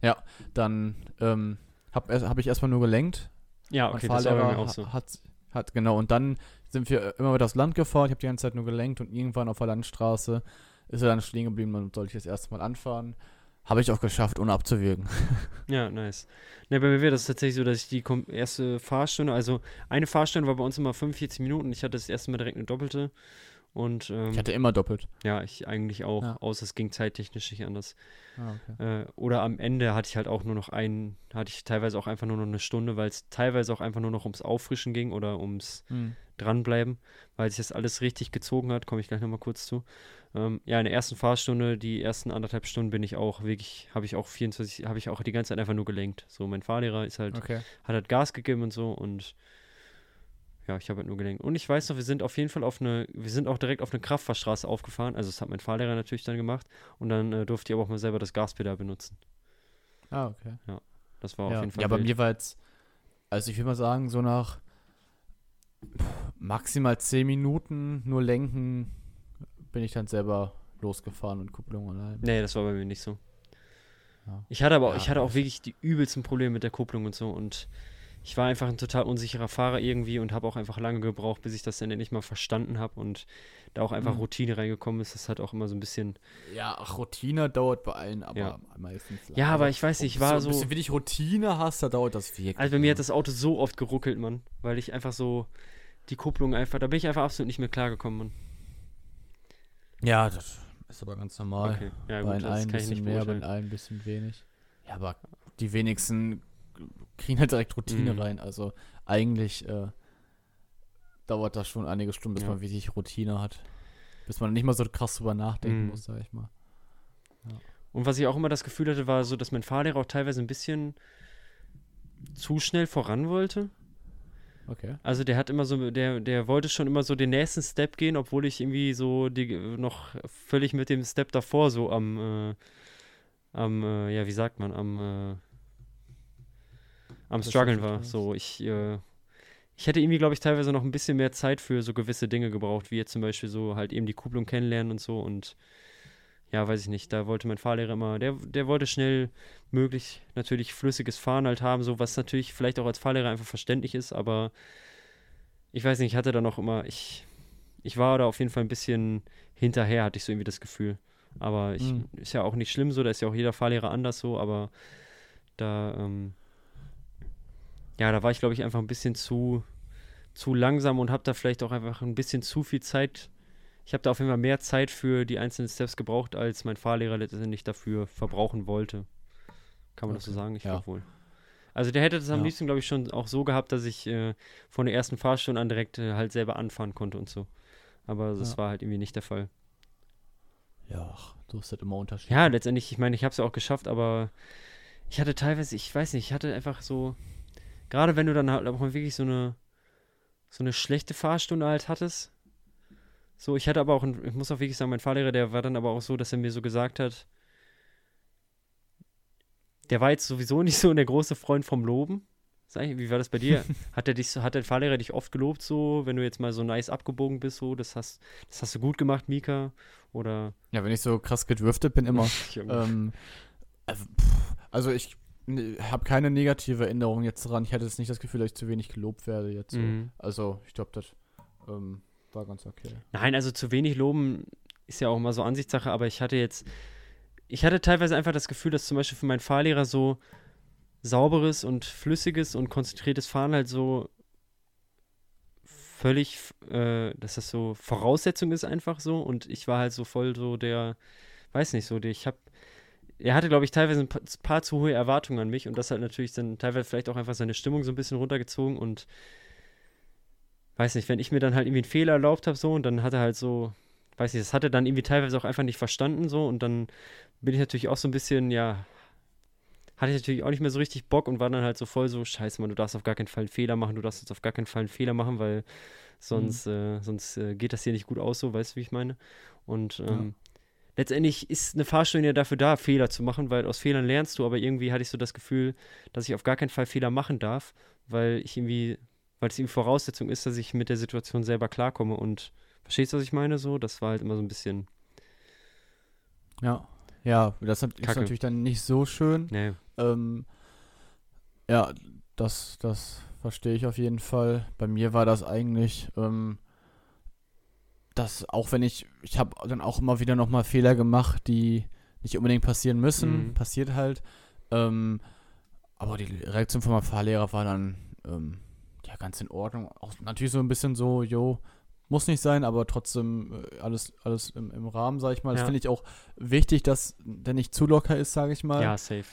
Ja, dann ähm, habe hab ich erstmal nur gelenkt.
Ja, okay, das war bei mir auch so.
Hat, hat, genau, und dann sind wir immer wieder aufs Land gefahren. Ich habe die ganze Zeit nur gelenkt und irgendwann auf der Landstraße ist er dann stehen geblieben, dann sollte ich das erste Mal anfahren. Habe ich auch geschafft, ohne abzuwürgen.
Ja, nice. Ne, bei mir wäre das tatsächlich so, dass ich die erste Fahrstunde, also eine Fahrstunde war bei uns immer 45 Minuten. Ich hatte das erste Mal direkt eine doppelte. Und, ähm,
ich hatte immer doppelt.
Ja, ich eigentlich auch, ja. außer es ging zeittechnisch nicht anders. Ah, okay. äh, oder am Ende hatte ich halt auch nur noch einen, hatte ich teilweise auch einfach nur noch eine Stunde, weil es teilweise auch einfach nur noch ums Auffrischen ging oder ums hm. Dranbleiben, weil sich das alles richtig gezogen hat, komme ich gleich nochmal kurz zu. Ähm, ja, in der ersten Fahrstunde, die ersten anderthalb Stunden bin ich auch wirklich, habe ich auch 24, habe ich auch die ganze Zeit einfach nur gelenkt. So, mein Fahrlehrer ist halt, okay. hat halt Gas gegeben und so und ja, ich habe halt nur gelenkt. Und ich weiß noch, wir sind auf jeden Fall auf eine, wir sind auch direkt auf eine Kraftfahrstraße aufgefahren. Also das hat mein Fahrlehrer natürlich dann gemacht. Und dann äh, durfte ich aber auch mal selber das Gaspedal benutzen.
Ah, okay.
Ja, das war
ja.
auf jeden Fall.
Ja, bei mir war jetzt, also ich will mal sagen, so nach maximal 10 Minuten nur lenken, bin ich dann selber losgefahren und Kupplung allein.
Nee, das war bei mir nicht so. Ja. Ich hatte aber ja, ich hatte auch wirklich die übelsten Probleme mit der Kupplung und so und ich war einfach ein total unsicherer Fahrer irgendwie und habe auch einfach lange gebraucht, bis ich das dann endlich mal verstanden habe und da auch einfach mhm. Routine reingekommen ist. Das hat auch immer so ein bisschen.
Ja, ach, Routine dauert bei allen, aber
ja.
meistens.
Ja, aber ich weiß nicht, ich war so.
Bisschen, wenn ich Routine hast, da dauert das
wirklich. Also bei mir hat das Auto so oft geruckelt, Mann, weil ich einfach so die Kupplung einfach, da bin ich einfach absolut nicht mehr klargekommen, Mann.
Ja, das ist aber ganz normal. Okay. Ja, gut, bei allen ein bisschen mehr, bei allen ein bisschen wenig. Ja, aber die wenigsten kriegen halt direkt Routine mhm. rein. Also eigentlich äh, dauert das schon einige Stunden, bis ja. man wirklich Routine hat. Bis man nicht mal so krass drüber nachdenken mhm. muss, sag ich mal.
Ja. Und was ich auch immer das Gefühl hatte, war so, dass mein Fahrlehrer auch teilweise ein bisschen zu schnell voran wollte.
Okay.
Also der hat immer so, der, der wollte schon immer so den nächsten Step gehen, obwohl ich irgendwie so die noch völlig mit dem Step davor so am, äh, am, äh, ja, wie sagt man, am, äh, am struggeln war. So, ich, äh, ich hätte irgendwie, glaube ich, teilweise noch ein bisschen mehr Zeit für so gewisse Dinge gebraucht, wie jetzt zum Beispiel so halt eben die Kupplung kennenlernen und so und ja, weiß ich nicht, da wollte mein Fahrlehrer immer, der, der wollte schnell möglich natürlich flüssiges Fahren halt haben, so was natürlich vielleicht auch als Fahrlehrer einfach verständlich ist, aber ich weiß nicht, ich hatte da noch immer, ich, ich war da auf jeden Fall ein bisschen hinterher, hatte ich so irgendwie das Gefühl. Aber ich, mhm. ist ja auch nicht schlimm so, da ist ja auch jeder Fahrlehrer anders so, aber da, ähm, ja, da war ich, glaube ich, einfach ein bisschen zu, zu langsam und habe da vielleicht auch einfach ein bisschen zu viel Zeit. Ich habe da auf jeden Fall mehr Zeit für die einzelnen Steps gebraucht, als mein Fahrlehrer letztendlich dafür verbrauchen wollte. Kann man okay. das so sagen? Ich ja. glaube wohl. Also der hätte das am ja. liebsten, glaube ich, schon auch so gehabt, dass ich äh, von der ersten Fahrstunde an direkt äh, halt selber anfahren konnte und so. Aber das ja. war halt irgendwie nicht der Fall.
Ja, du hast halt immer Unterschiede.
Ja, letztendlich, ich meine, ich habe es ja auch geschafft, aber ich hatte teilweise, ich weiß nicht, ich hatte einfach so, Gerade wenn du dann halt auch mal wirklich so eine, so eine schlechte Fahrstunde halt hattest. So, ich hatte aber auch, ich muss auch wirklich sagen, mein Fahrlehrer, der war dann aber auch so, dass er mir so gesagt hat, der war jetzt sowieso nicht so der große Freund vom Loben. Sag ich, wie war das bei dir? hat der dich, hat der Fahrlehrer dich oft gelobt, so, wenn du jetzt mal so nice abgebogen bist, so, das hast, das hast du gut gemacht, Mika? Oder
Ja, wenn ich so krass gedriftet bin, immer. Ähm, also, pff, also ich habe keine negative Erinnerung jetzt dran. Ich hatte jetzt nicht das Gefühl, dass ich zu wenig gelobt werde jetzt. So.
Mhm.
Also ich glaube, das ähm, war ganz okay.
Nein, also zu wenig loben ist ja auch immer so Ansichtssache, aber ich hatte jetzt, ich hatte teilweise einfach das Gefühl, dass zum Beispiel für meinen Fahrlehrer so sauberes und flüssiges und konzentriertes Fahren halt so völlig, äh, dass das so Voraussetzung ist einfach so und ich war halt so voll so der, weiß nicht so, der, ich hab, er hatte glaube ich teilweise ein pa- paar zu hohe Erwartungen an mich und das hat natürlich dann teilweise vielleicht auch einfach seine Stimmung so ein bisschen runtergezogen und weiß nicht, wenn ich mir dann halt irgendwie einen Fehler erlaubt habe so und dann hat er halt so, weiß nicht, das hat er dann irgendwie teilweise auch einfach nicht verstanden so und dann bin ich natürlich auch so ein bisschen, ja, hatte ich natürlich auch nicht mehr so richtig Bock und war dann halt so voll so, scheiße, Mann, du darfst auf gar keinen Fall einen Fehler machen, du darfst jetzt auf gar keinen Fall einen Fehler machen, weil sonst, äh, sonst äh, geht das hier nicht gut aus, so, weißt du, wie ich meine? Und ähm, letztendlich ist eine Fahrstunde ja dafür da, Fehler zu machen, weil aus Fehlern lernst du, aber irgendwie hatte ich so das Gefühl, dass ich auf gar keinen Fall Fehler machen darf, weil ich irgendwie, weil es irgendwie Voraussetzung ist, dass ich mit der Situation selber klarkomme und verstehst du, was ich meine? So, das war halt immer so ein bisschen,
Ja. Ja, das ist
Kacke.
natürlich dann nicht so schön.
nee.
Ähm, ja, das, das verstehe ich auf jeden Fall. Bei mir war das eigentlich, ähm, dass auch wenn ich, ich habe dann auch immer wieder nochmal Fehler gemacht, die nicht unbedingt passieren müssen,
Mhm.
passiert halt. Ähm, aber die Reaktion von meinem Fahrlehrer war dann ähm, ja ganz in Ordnung. Auch natürlich so ein bisschen so, jo, muss nicht sein, aber trotzdem äh, alles, alles im, im Rahmen, sag ich mal. Das
Ja.
finde ich auch wichtig, dass der nicht zu locker ist, sage ich mal.
Ja, safe.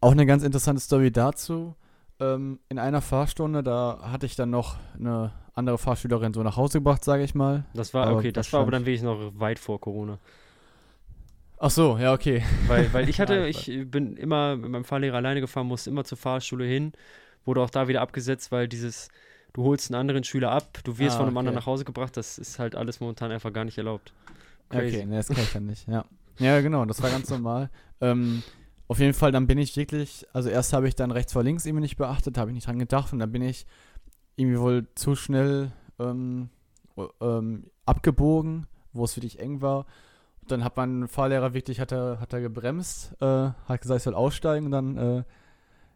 Auch eine ganz interessante Story dazu. Ähm, in einer Fahrstunde, da hatte ich dann noch eine andere Fahrschülerin so nach Hause gebracht, sage ich mal.
Das war,
Aber
okay, das war aber dann wirklich noch weit vor Corona.
Ach so, ja, okay.
Weil, weil ich hatte,
Ja,
ich bin immer mit meinem Fahrlehrer alleine gefahren, musste immer zur Fahrschule hin, wurde auch da wieder abgesetzt, weil dieses, du holst einen anderen Schüler ab, du wirst
Ah,
von einem anderen nach Hause gebracht, das ist halt alles momentan einfach gar nicht erlaubt.
Ja,
Crazy.
Okay, ne, das kann ich dann nicht, ja. Ja, genau, das war ganz normal. Ähm, auf jeden Fall, dann bin ich wirklich, also erst habe ich dann rechts vor links irgendwie nicht beachtet, habe ich nicht dran gedacht und dann bin ich irgendwie wohl zu schnell ähm, ähm, abgebogen, wo es wirklich eng war. Und dann hat mein Fahrlehrer wirklich, hat er, hat er gebremst, äh, hat gesagt, ich soll aussteigen und dann äh,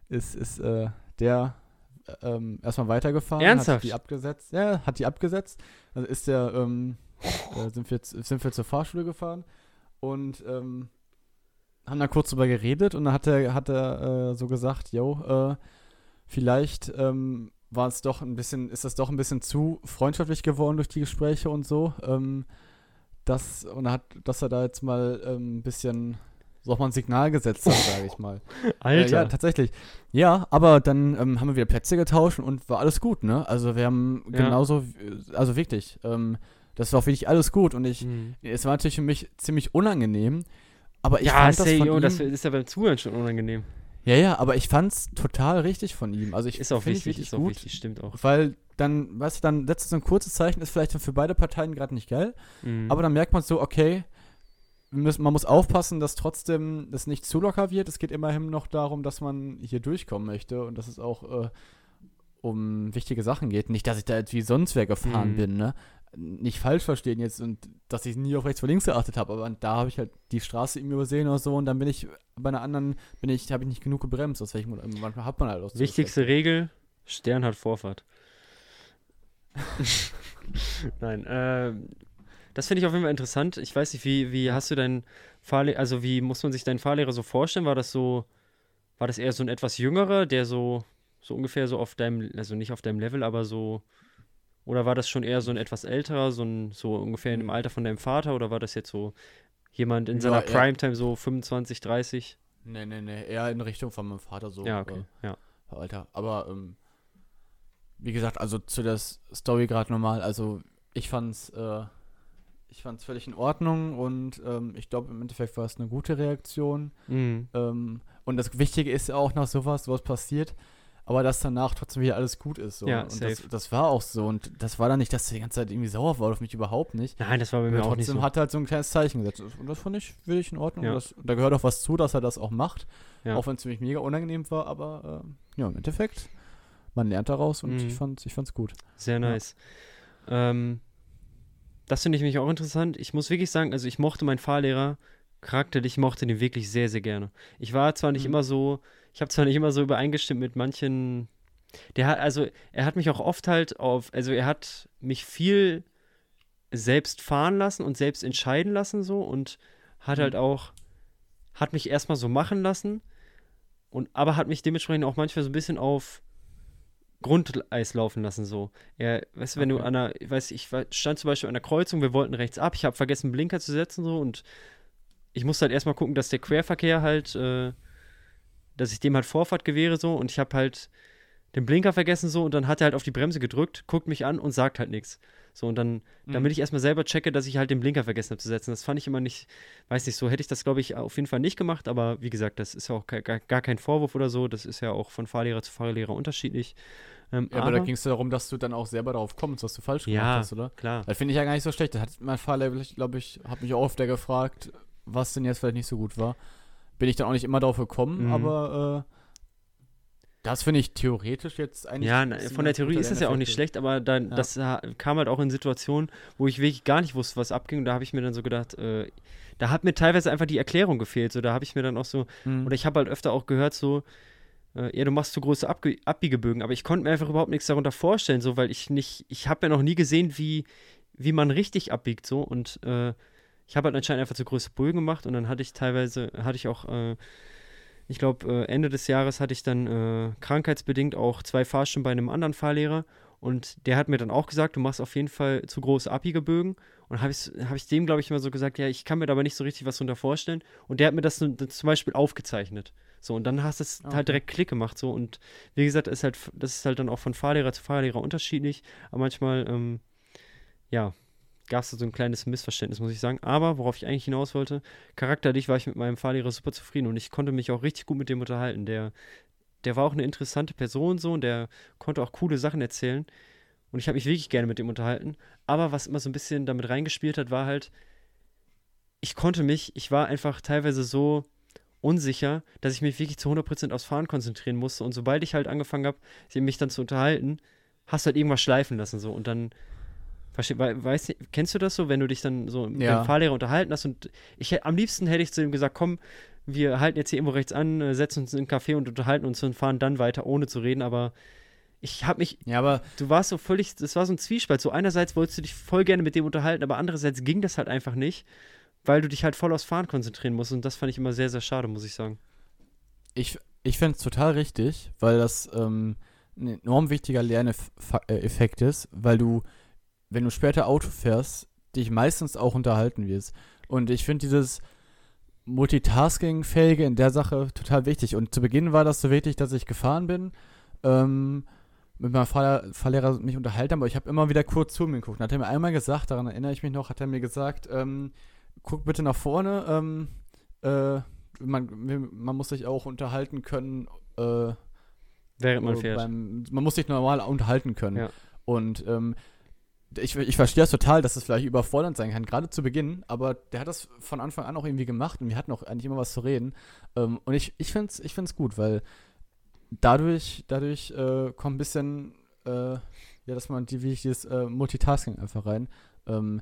ist, ist äh, der äh, ähm, erstmal weitergefahren.
Ernsthaft?
Hat die abgesetzt. Ja, hat die abgesetzt. Also ist der, ähm, äh, sind, wir, sind wir zur Fahrschule gefahren und ähm, haben dann kurz drüber geredet und dann hat er, hat er äh, so gesagt, yo, äh, vielleicht ähm, war es doch ein bisschen, ist das doch ein bisschen zu freundschaftlich geworden durch die Gespräche und so. Ähm, das, und hat, dass er da jetzt mal ähm, ein bisschen so auch mal ein Signal gesetzt hat, sage ich mal. Äh, ja, tatsächlich. Ja, aber dann ähm, haben wir wieder Plätze getauscht und war alles gut, ne? Also wir haben
Ja.
genauso, also wirklich, ähm, das war auch wirklich alles gut und ich,
Mhm.
es war natürlich für mich ziemlich unangenehm, aber ich
ja,
fand das von
yo,
ihm,
das ist ja beim Zuhören schon unangenehm.
ja, ja, aber ich fand's total richtig von ihm. Also ich
Ist auch wichtig, ist auch
gut,
wichtig, stimmt auch.
weil dann, weißt du, dann setzt so ein kurzes Zeichen, ist vielleicht für beide Parteien gerade nicht geil,
Mhm.
aber dann merkt man so, okay, müssen, man muss aufpassen, dass trotzdem das nicht zu locker wird. Es geht immerhin noch darum, dass man hier durchkommen möchte und dass es auch äh, um wichtige Sachen geht. Nicht, dass ich da jetzt wie sonst wer gefahren
Mhm.
bin, ne? Nicht falsch verstehen jetzt und dass ich nie auf rechts vor links geachtet habe, aber da habe ich halt die Straße ihm übersehen oder so und dann bin ich bei einer anderen, bin ich, habe ich nicht genug gebremst, aus welchem Grund. manchmal hat man halt auch so
Wichtigste Regel, Stern hat Vorfahrt. Nein, ähm, das finde ich auf jeden Fall interessant. Ich weiß nicht, wie, wie hast du deinen Fahrlehrer, also wie muss man sich deinen Fahrlehrer so vorstellen? War das so, war das eher so ein etwas jüngerer, der so, so ungefähr so auf deinem, also nicht auf deinem Level, aber so, oder war das schon eher so ein etwas älterer, so ein, so ungefähr im Alter von deinem Vater, oder war das jetzt so jemand in
Ja,
seiner Primetime so 25, 30?
Nee, nee, nee, eher in Richtung von meinem Vater so.
Ja, okay, ja.
Äh, Alter, aber ähm, wie gesagt, also zu der Story gerade nochmal, also ich fand's, äh, ich fand's völlig in Ordnung und ähm, ich glaube im Endeffekt war es eine gute Reaktion.
Mhm.
Ähm, und das Wichtige ist ja auch nach sowas, sowas passiert. Aber dass danach trotzdem wieder alles gut ist. So.
Ja,
und das, das war auch so. Und das war dann nicht, dass er die ganze Zeit irgendwie sauer war auf mich überhaupt nicht.
Nein, das war bei mir
Aber
auch nicht
trotzdem hat er halt so ein kleines Zeichen gesetzt. Und das fand ich völlig in Ordnung.
Ja.
Das, da gehört auch was zu, dass er das auch macht.
Ja.
Auch wenn es ziemlich mega unangenehm war. Aber ähm, ja, im Endeffekt, man lernt daraus und
Mhm.
ich fand's, ich fand's gut.
Sehr nice. Ähm, das finde ich nämlich auch interessant. Ich muss wirklich sagen, also ich mochte meinen Fahrlehrer charakterlich, ich mochte den wirklich sehr, sehr gerne. Ich war zwar nicht
Mhm.
immer so, ich habe zwar nicht immer so übereingestimmt mit manchen, der hat, also er hat mich auch oft halt auf, also er hat mich viel selbst fahren lassen und selbst entscheiden lassen so und hat
Mhm.
halt auch, hat mich erstmal so machen lassen und aber hat mich dementsprechend auch manchmal so ein bisschen auf Grundeis laufen lassen so. Er, weißt du, wenn du
Okay.
an einer, weiß, ich stand zum Beispiel an der Kreuzung, wir wollten rechts ab, ich habe vergessen, Blinker zu setzen so und ich musste halt erstmal gucken, dass der Querverkehr halt, äh, dass ich dem halt Vorfahrt gewähre so und ich habe halt den Blinker vergessen so und dann hat er halt auf die Bremse gedrückt, guckt mich an und sagt halt nichts. So und dann,
Mhm.
damit ich erstmal selber checke, dass ich halt den Blinker vergessen habe zu setzen. Das fand ich immer nicht, weiß nicht, so hätte ich das glaube ich auf jeden Fall nicht gemacht, aber wie gesagt, das ist ja auch gar, gar kein Vorwurf oder so, das ist ja auch von Fahrlehrer zu Fahrlehrer unterschiedlich. Ähm,
Ja, aber, da ging es darum, dass du dann auch selber darauf kommst, was du falsch gemacht
Ja.
hast, oder?
klar.
Das finde ich ja gar nicht so schlecht. Das hat mein Fahrlehrer, glaube ich, hat mich auch öfter gefragt, was denn jetzt vielleicht nicht so gut war. Bin ich dann auch nicht immer drauf gekommen,
Mhm.
aber äh, das finde ich theoretisch jetzt eigentlich.
Ja, von der Theorie ist das ja auch nicht schlecht, aber dann,
Ja.
das ha- kam halt auch in Situationen, wo ich wirklich gar nicht wusste, was abging. Und da habe ich mir dann so gedacht, äh, da hat mir teilweise einfach die Erklärung gefehlt. So, da habe ich mir dann auch so,
Mhm.
oder ich habe halt öfter auch gehört, so, äh, ja, du machst zu große Abge Abbiegebögen, aber ich konnte mir einfach überhaupt nichts darunter vorstellen, so, weil ich nicht, ich habe ja noch nie gesehen, wie, wie man richtig abbiegt, so, und äh, ich habe halt anscheinend einfach zu große Bögen gemacht und dann hatte ich teilweise, hatte ich auch, äh, ich glaube, äh, Ende des Jahres hatte ich dann äh, krankheitsbedingt auch zwei Fahrstunden bei einem anderen Fahrlehrer und der hat mir dann auch gesagt, du machst auf jeden Fall zu große Abbiegebögen und habe ich, hab ich dem, glaube ich, mal so gesagt, ja, ich kann mir da aber nicht so richtig was darunter vorstellen und der hat mir das das zum Beispiel aufgezeichnet. So, und dann hast du es
Ah, Okay.
halt direkt Klick gemacht, so. Und wie gesagt, ist halt, das ist halt dann auch von Fahrlehrer zu Fahrlehrer unterschiedlich. Aber manchmal, ähm, ja, gab es da so ein kleines Missverständnis, muss ich sagen. Aber worauf ich eigentlich hinaus wollte, charakterlich war ich mit meinem Fahrlehrer super zufrieden und ich konnte mich auch richtig gut mit dem unterhalten. Der, der war auch eine interessante Person so und der konnte auch coole Sachen erzählen. Und ich habe mich wirklich gerne mit dem unterhalten. Aber was immer so ein bisschen damit reingespielt hat, war halt, ich konnte mich, ich war einfach teilweise so unsicher, dass ich mich wirklich zu 100% aufs Fahren konzentrieren musste. Und sobald ich halt angefangen habe, mich dann zu unterhalten, hast du halt irgendwas schleifen lassen so. Und dann, versteh, wei- weißt, du- kennst du das so, wenn du dich dann so mit
Ja.
dem Fahrlehrer unterhalten hast? Und ich am liebsten hätte ich zu ihm gesagt, komm, wir halten jetzt hier irgendwo rechts an, äh, setzen uns in einen Café und unterhalten uns und fahren dann weiter, ohne zu reden. Aber ich habe mich,
Ja, aber
du warst so völlig, das war so ein Zwiespalt. So einerseits wolltest du dich voll gerne mit dem unterhalten, aber andererseits ging das halt einfach nicht, weil du dich halt voll aufs Fahren konzentrieren musst. Und das fand ich immer sehr, sehr schade, muss ich sagen.
ich, ich fände es total richtig, weil das ähm, ein enorm wichtiger Lerneffekt ist, weil du, wenn du später Auto fährst, dich meistens auch unterhalten wirst. Und ich finde dieses Multitasking-Fähige in der Sache total wichtig. Und zu Beginn war das so wichtig, dass ich gefahren bin, ähm, mit meinem Fahr Fahrlehrer mich unterhalten, aber ich habe immer wieder kurz zu mir geguckt. Dann hat er mir einmal gesagt, daran erinnere ich mich noch, hat er mir gesagt, ähm, guck bitte nach vorne, ähm, äh, man, man muss sich auch unterhalten können, äh,
Während man
äh,
fährt.
Beim, man muss sich normal unterhalten können.
Ja.
Und ähm, ich, ich verstehe das total, dass es vielleicht überfordernd sein kann, gerade zu Beginn, aber der hat das von Anfang an auch irgendwie gemacht und wir hatten auch eigentlich immer was zu reden. Ähm, und ich, ich finde es ich find's gut, weil dadurch, dadurch äh, kommt ein bisschen, äh, ja, dass man die, wie ich dieses äh, Multitasking einfach rein. Ähm,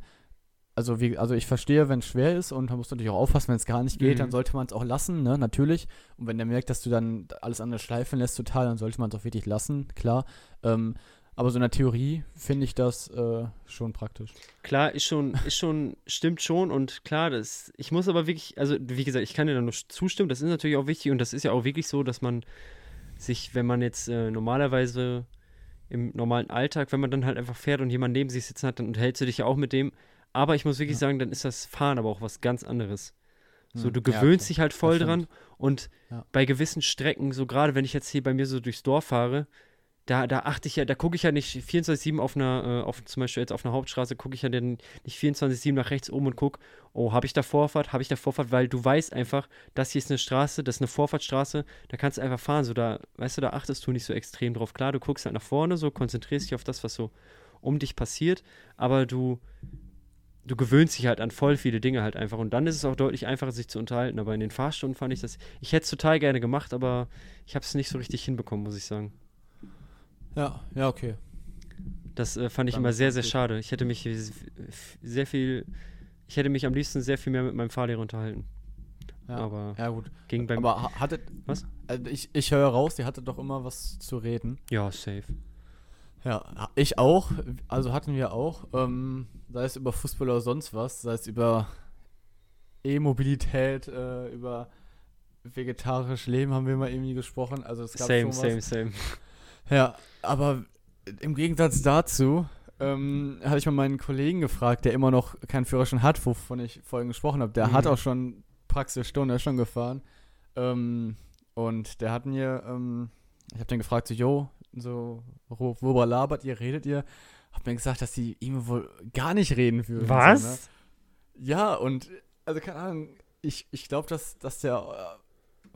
also, wie, also ich verstehe, wenn es schwer ist und man muss natürlich auch aufpassen, wenn es gar nicht geht,
Mhm.
dann sollte man es auch lassen, ne, natürlich. Und wenn der merkt, dass du dann alles andere schleifen lässt total, dann sollte man es auch wirklich lassen, klar. Ähm, aber so in der Theorie finde ich das äh, schon praktisch.
Klar, ist schon, ist schon, stimmt schon und klar, das, ich muss aber wirklich, also wie gesagt, ich kann dir da nur zustimmen, das ist natürlich auch wichtig und das ist ja auch wirklich so, dass man sich, wenn man jetzt äh, normalerweise im normalen Alltag, wenn man dann halt einfach fährt und jemand neben sich sitzen hat, dann unterhältst du dich ja auch mit dem. Aber ich muss wirklich
Ja.
sagen, dann ist das Fahren aber auch was ganz anderes. So,
Hm,
du
ja,
gewöhnst
klar.
dich halt voll dran und
Ja.
bei gewissen Strecken, so gerade wenn ich jetzt hier bei mir so durchs Dorf fahre, da, da achte ich ja, da gucke ich ja nicht 24-7 auf einer, äh, auf, zum Beispiel jetzt auf einer Hauptstraße, gucke ich ja dann nicht 24-7 nach rechts oben und gucke, oh, habe ich da Vorfahrt, habe ich da Vorfahrt, weil du weißt einfach, das hier ist eine Straße, das ist eine Vorfahrtsstraße, da kannst du einfach fahren, so da, weißt du, da achtest du nicht so extrem drauf. Klar, du guckst halt nach vorne, so konzentrierst dich auf das, was so um dich passiert, aber du, du gewöhnst dich halt an voll viele Dinge halt einfach und dann ist es auch deutlich einfacher, sich zu unterhalten. Aber in den Fahrstunden fand ich das, ich hätte es total gerne gemacht, aber ich habe es nicht so richtig hinbekommen, muss ich sagen.
Ja, ja, okay.
Das äh, fand ich
Dann
immer sehr, sehr schade. Ich hätte mich sehr viel, ich hätte mich am liebsten sehr viel mehr mit meinem Fahrlehrer unterhalten.
Ja,
Aber
ja gut.
ging beim,
Aber ha- hattet.
Was?
Also ich, ich höre raus, ihr hattet doch immer was zu reden.
ja, safe.
Ja, ich auch. Also hatten wir auch. Ähm, sei es über Fußball oder sonst was, sei es über E-Mobilität, äh, über vegetarisch Leben haben wir mal irgendwie gesprochen. Also es gab
Same,
schon was.
same, same.
Ja, aber im Gegensatz dazu ähm, hatte ich mal meinen Kollegen gefragt, der immer noch keinen Führerschein hat, wovon ich vorhin gesprochen habe. Der
Mhm.
hat auch schon Praxisstunde, schon gefahren. Ähm, und der hat mir, ähm, ich habe den gefragt, so, yo, so, wo- worüber labert ihr, redet ihr? Hab mir gesagt, dass die ihm wohl gar nicht reden würden. So, ne?
Was?
Ja, und also keine Ahnung, ich, ich glaube, dass, dass der äh,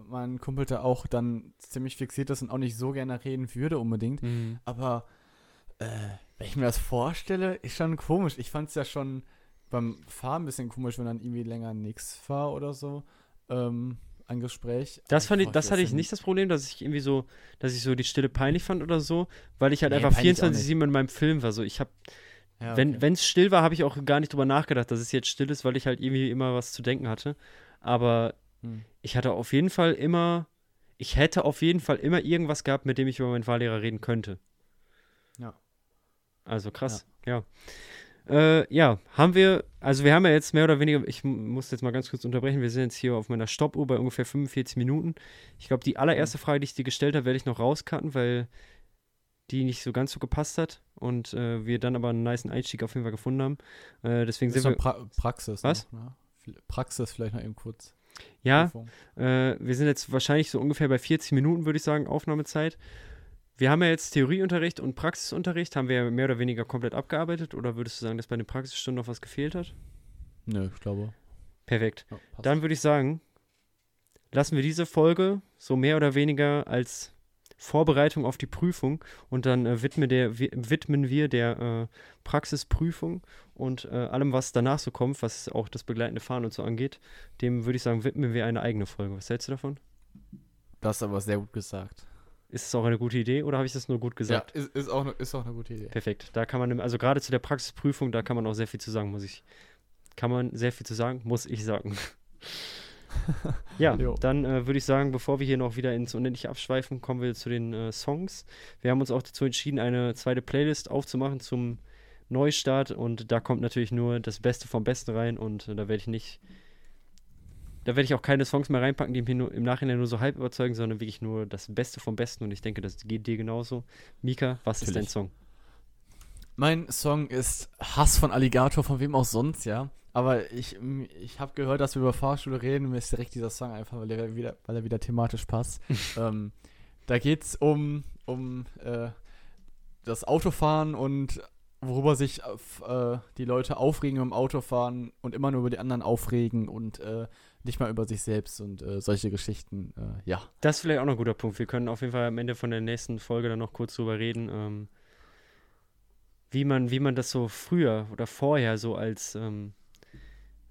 mein Kumpel da auch dann ziemlich fixiert ist und auch nicht so gerne reden würde unbedingt.
Mhm.
Aber äh, wenn ich mir das vorstelle, ist schon komisch. Ich fand es ja schon beim Fahren ein bisschen komisch, wenn dann irgendwie länger nichts war oder so. Ähm, ein Gespräch.
Das fand ich, das hatte ich nicht das Problem, dass ich irgendwie so, dass ich so die Stille peinlich fand oder so, weil ich halt
Nee,
einfach
peinlich auch
24-7 in meinem Film war. So, ich habe
Ja,
Wenn
okay.
wenn es still war, habe ich auch gar nicht drüber nachgedacht, dass es jetzt still ist, weil ich halt irgendwie immer was zu denken hatte. Aber
Hm.
Ich hatte auf jeden Fall immer, ich hätte auf jeden Fall immer irgendwas gehabt, mit dem ich über meinen Fahrlehrer reden könnte.
Ja.
Also krass, ja. Äh, ja, haben wir, also wir haben ja jetzt mehr oder weniger, ich muss jetzt mal ganz kurz unterbrechen, wir sind jetzt hier auf meiner Stoppuhr bei ungefähr 45 Minuten. Ich glaube, die allererste Frage, die ich dir gestellt habe, werde ich noch rauscutten, weil die nicht so ganz so gepasst hat und äh, wir dann aber einen niceen Einstieg auf jeden Fall gefunden haben. Äh, deswegen sind wir,
pra Praxis.
Was?
Noch, ne? Praxis vielleicht noch eben kurz.
Ja. Äh, wir sind jetzt wahrscheinlich so ungefähr bei 40 Minuten, würde ich sagen, Aufnahmezeit. Wir haben ja jetzt Theorieunterricht und Praxisunterricht. Haben wir ja mehr oder weniger komplett abgearbeitet? Oder würdest du sagen, dass bei den Praxisstunden noch was gefehlt hat?
Nö, ich glaube.
Perfekt.
Ja.
Dann würde ich sagen, lassen wir diese Folge so mehr oder weniger als Vorbereitung auf die Prüfung und dann äh, widmen, der, wi- widmen wir der äh, Praxisprüfung und äh, allem, was danach so kommt, was auch das begleitende Fahren und so angeht, dem würde ich sagen, widmen wir eine eigene Folge. Was hältst du davon?
das ist aber sehr gut gesagt.
Ist es auch eine gute Idee oder habe ich das nur gut gesagt?
Ja, ist, ist, auch, ne, ist auch eine gute Idee.
Perfekt. Da kann man, also gerade zu der Praxisprüfung, da kann man auch sehr viel zu sagen, muss ich. Kann man sehr viel zu sagen, muss ich sagen. ja,
Jo.
dann äh, würde ich sagen, bevor wir hier noch wieder ins Unendliche abschweifen, kommen wir zu den äh, Songs. Wir haben uns auch dazu entschieden, eine zweite Playlist aufzumachen zum Neustart und da kommt natürlich nur das Beste vom Besten rein und äh, da werde ich nicht, da werde ich auch keine Songs mehr reinpacken, die mich nur, im Nachhinein nur so halb überzeugen, sondern wirklich nur das Beste vom Besten und ich denke, das geht dir genauso. Mika, was ist dein
Natürlich.
Song?
Mein Song ist Hass von Alligator, von wem auch sonst, ja. Aber ich, ich habe gehört, dass wir über Fahrschule reden. Mir ist direkt dieser Song einfach, weil er wieder, weil er wieder thematisch passt. ähm, da geht es um, um äh, das Autofahren und worüber sich äh, die Leute aufregen im Autofahren und immer nur über die anderen aufregen und äh, nicht mal über sich selbst und äh, solche Geschichten. Äh, ja.
Das ist vielleicht auch noch ein guter Punkt. Wir können auf jeden Fall am Ende von der nächsten Folge dann noch kurz drüber reden, ähm, wie, man, wie man das so früher oder vorher so als, ähm,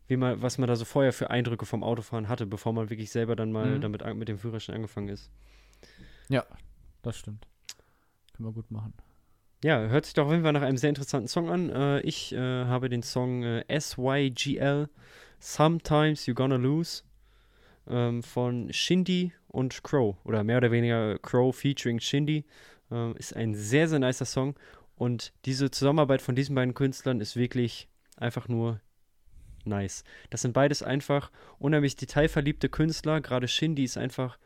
wie man, was man da so vorher für Eindrücke vom Autofahren hatte, bevor man wirklich selber dann mal
Mhm.
damit mit dem Führerschein angefangen ist.
Das stimmt. Können wir gut machen.
Ja, hört sich doch auf jeden Fall nach einem sehr interessanten Song an. Äh, ich äh, habe den Song äh, SYGL Sometimes You Gonna Lose ähm, von Shindy und Crow oder mehr oder weniger Crow featuring Shindy. Ähm, ist ein sehr, sehr nicer Song und diese Zusammenarbeit von diesen beiden Künstlern ist wirklich einfach nur nice. Das sind beides einfach unheimlich detailverliebte Künstler. Gerade Shindy ist einfach.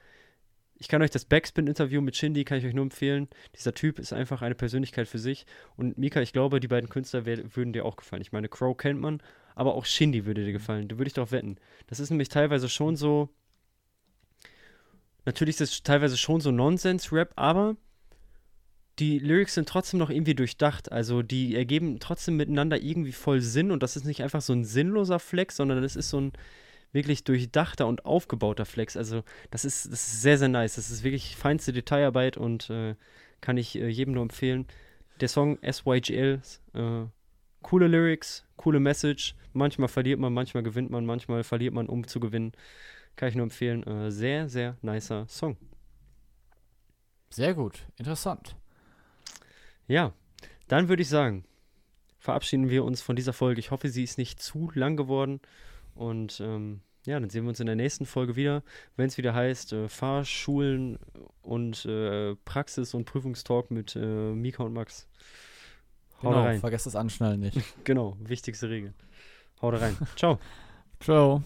Ich kann euch das Backspin-Interview mit Shindy, kann ich euch nur empfehlen. Dieser Typ ist einfach eine Persönlichkeit für sich. Und Mika, ich glaube, die beiden Künstler würden dir auch gefallen. Ich meine, Crow kennt man, aber auch Shindy würde dir gefallen. Da würde ich doch wetten. Das ist nämlich teilweise schon so. Natürlich ist es teilweise schon so Nonsens-Rap, aber die Lyrics sind trotzdem noch irgendwie durchdacht. Also die ergeben trotzdem miteinander irgendwie voll Sinn und das ist nicht einfach so ein sinnloser Flex, sondern das ist so ein wirklich durchdachter und aufgebauter Flex. Also das ist, das ist sehr, sehr nice. Das ist wirklich feinste Detailarbeit und äh, kann ich äh, jedem nur empfehlen. Der Song SYGL, äh, coole Lyrics, coole Message. Manchmal verliert man, manchmal gewinnt man, manchmal verliert man, um zu gewinnen. Kann ich nur empfehlen. Äh, sehr, sehr nicer Song.
Sehr gut, interessant.
Ja, dann würde ich sagen, verabschieden wir uns von dieser Folge. Ich hoffe, sie ist nicht zu lang geworden. Und ähm, ja, dann sehen wir uns in der nächsten Folge wieder, wenn es wieder heißt äh, Fahrschulen und äh, Praxis- und Prüfungstalk mit äh, Mika und Max.
Haut genau, rein. vergesst das Anschnallen nicht.
genau, wichtigste Regel. Haut rein. Ciao.
Ciao.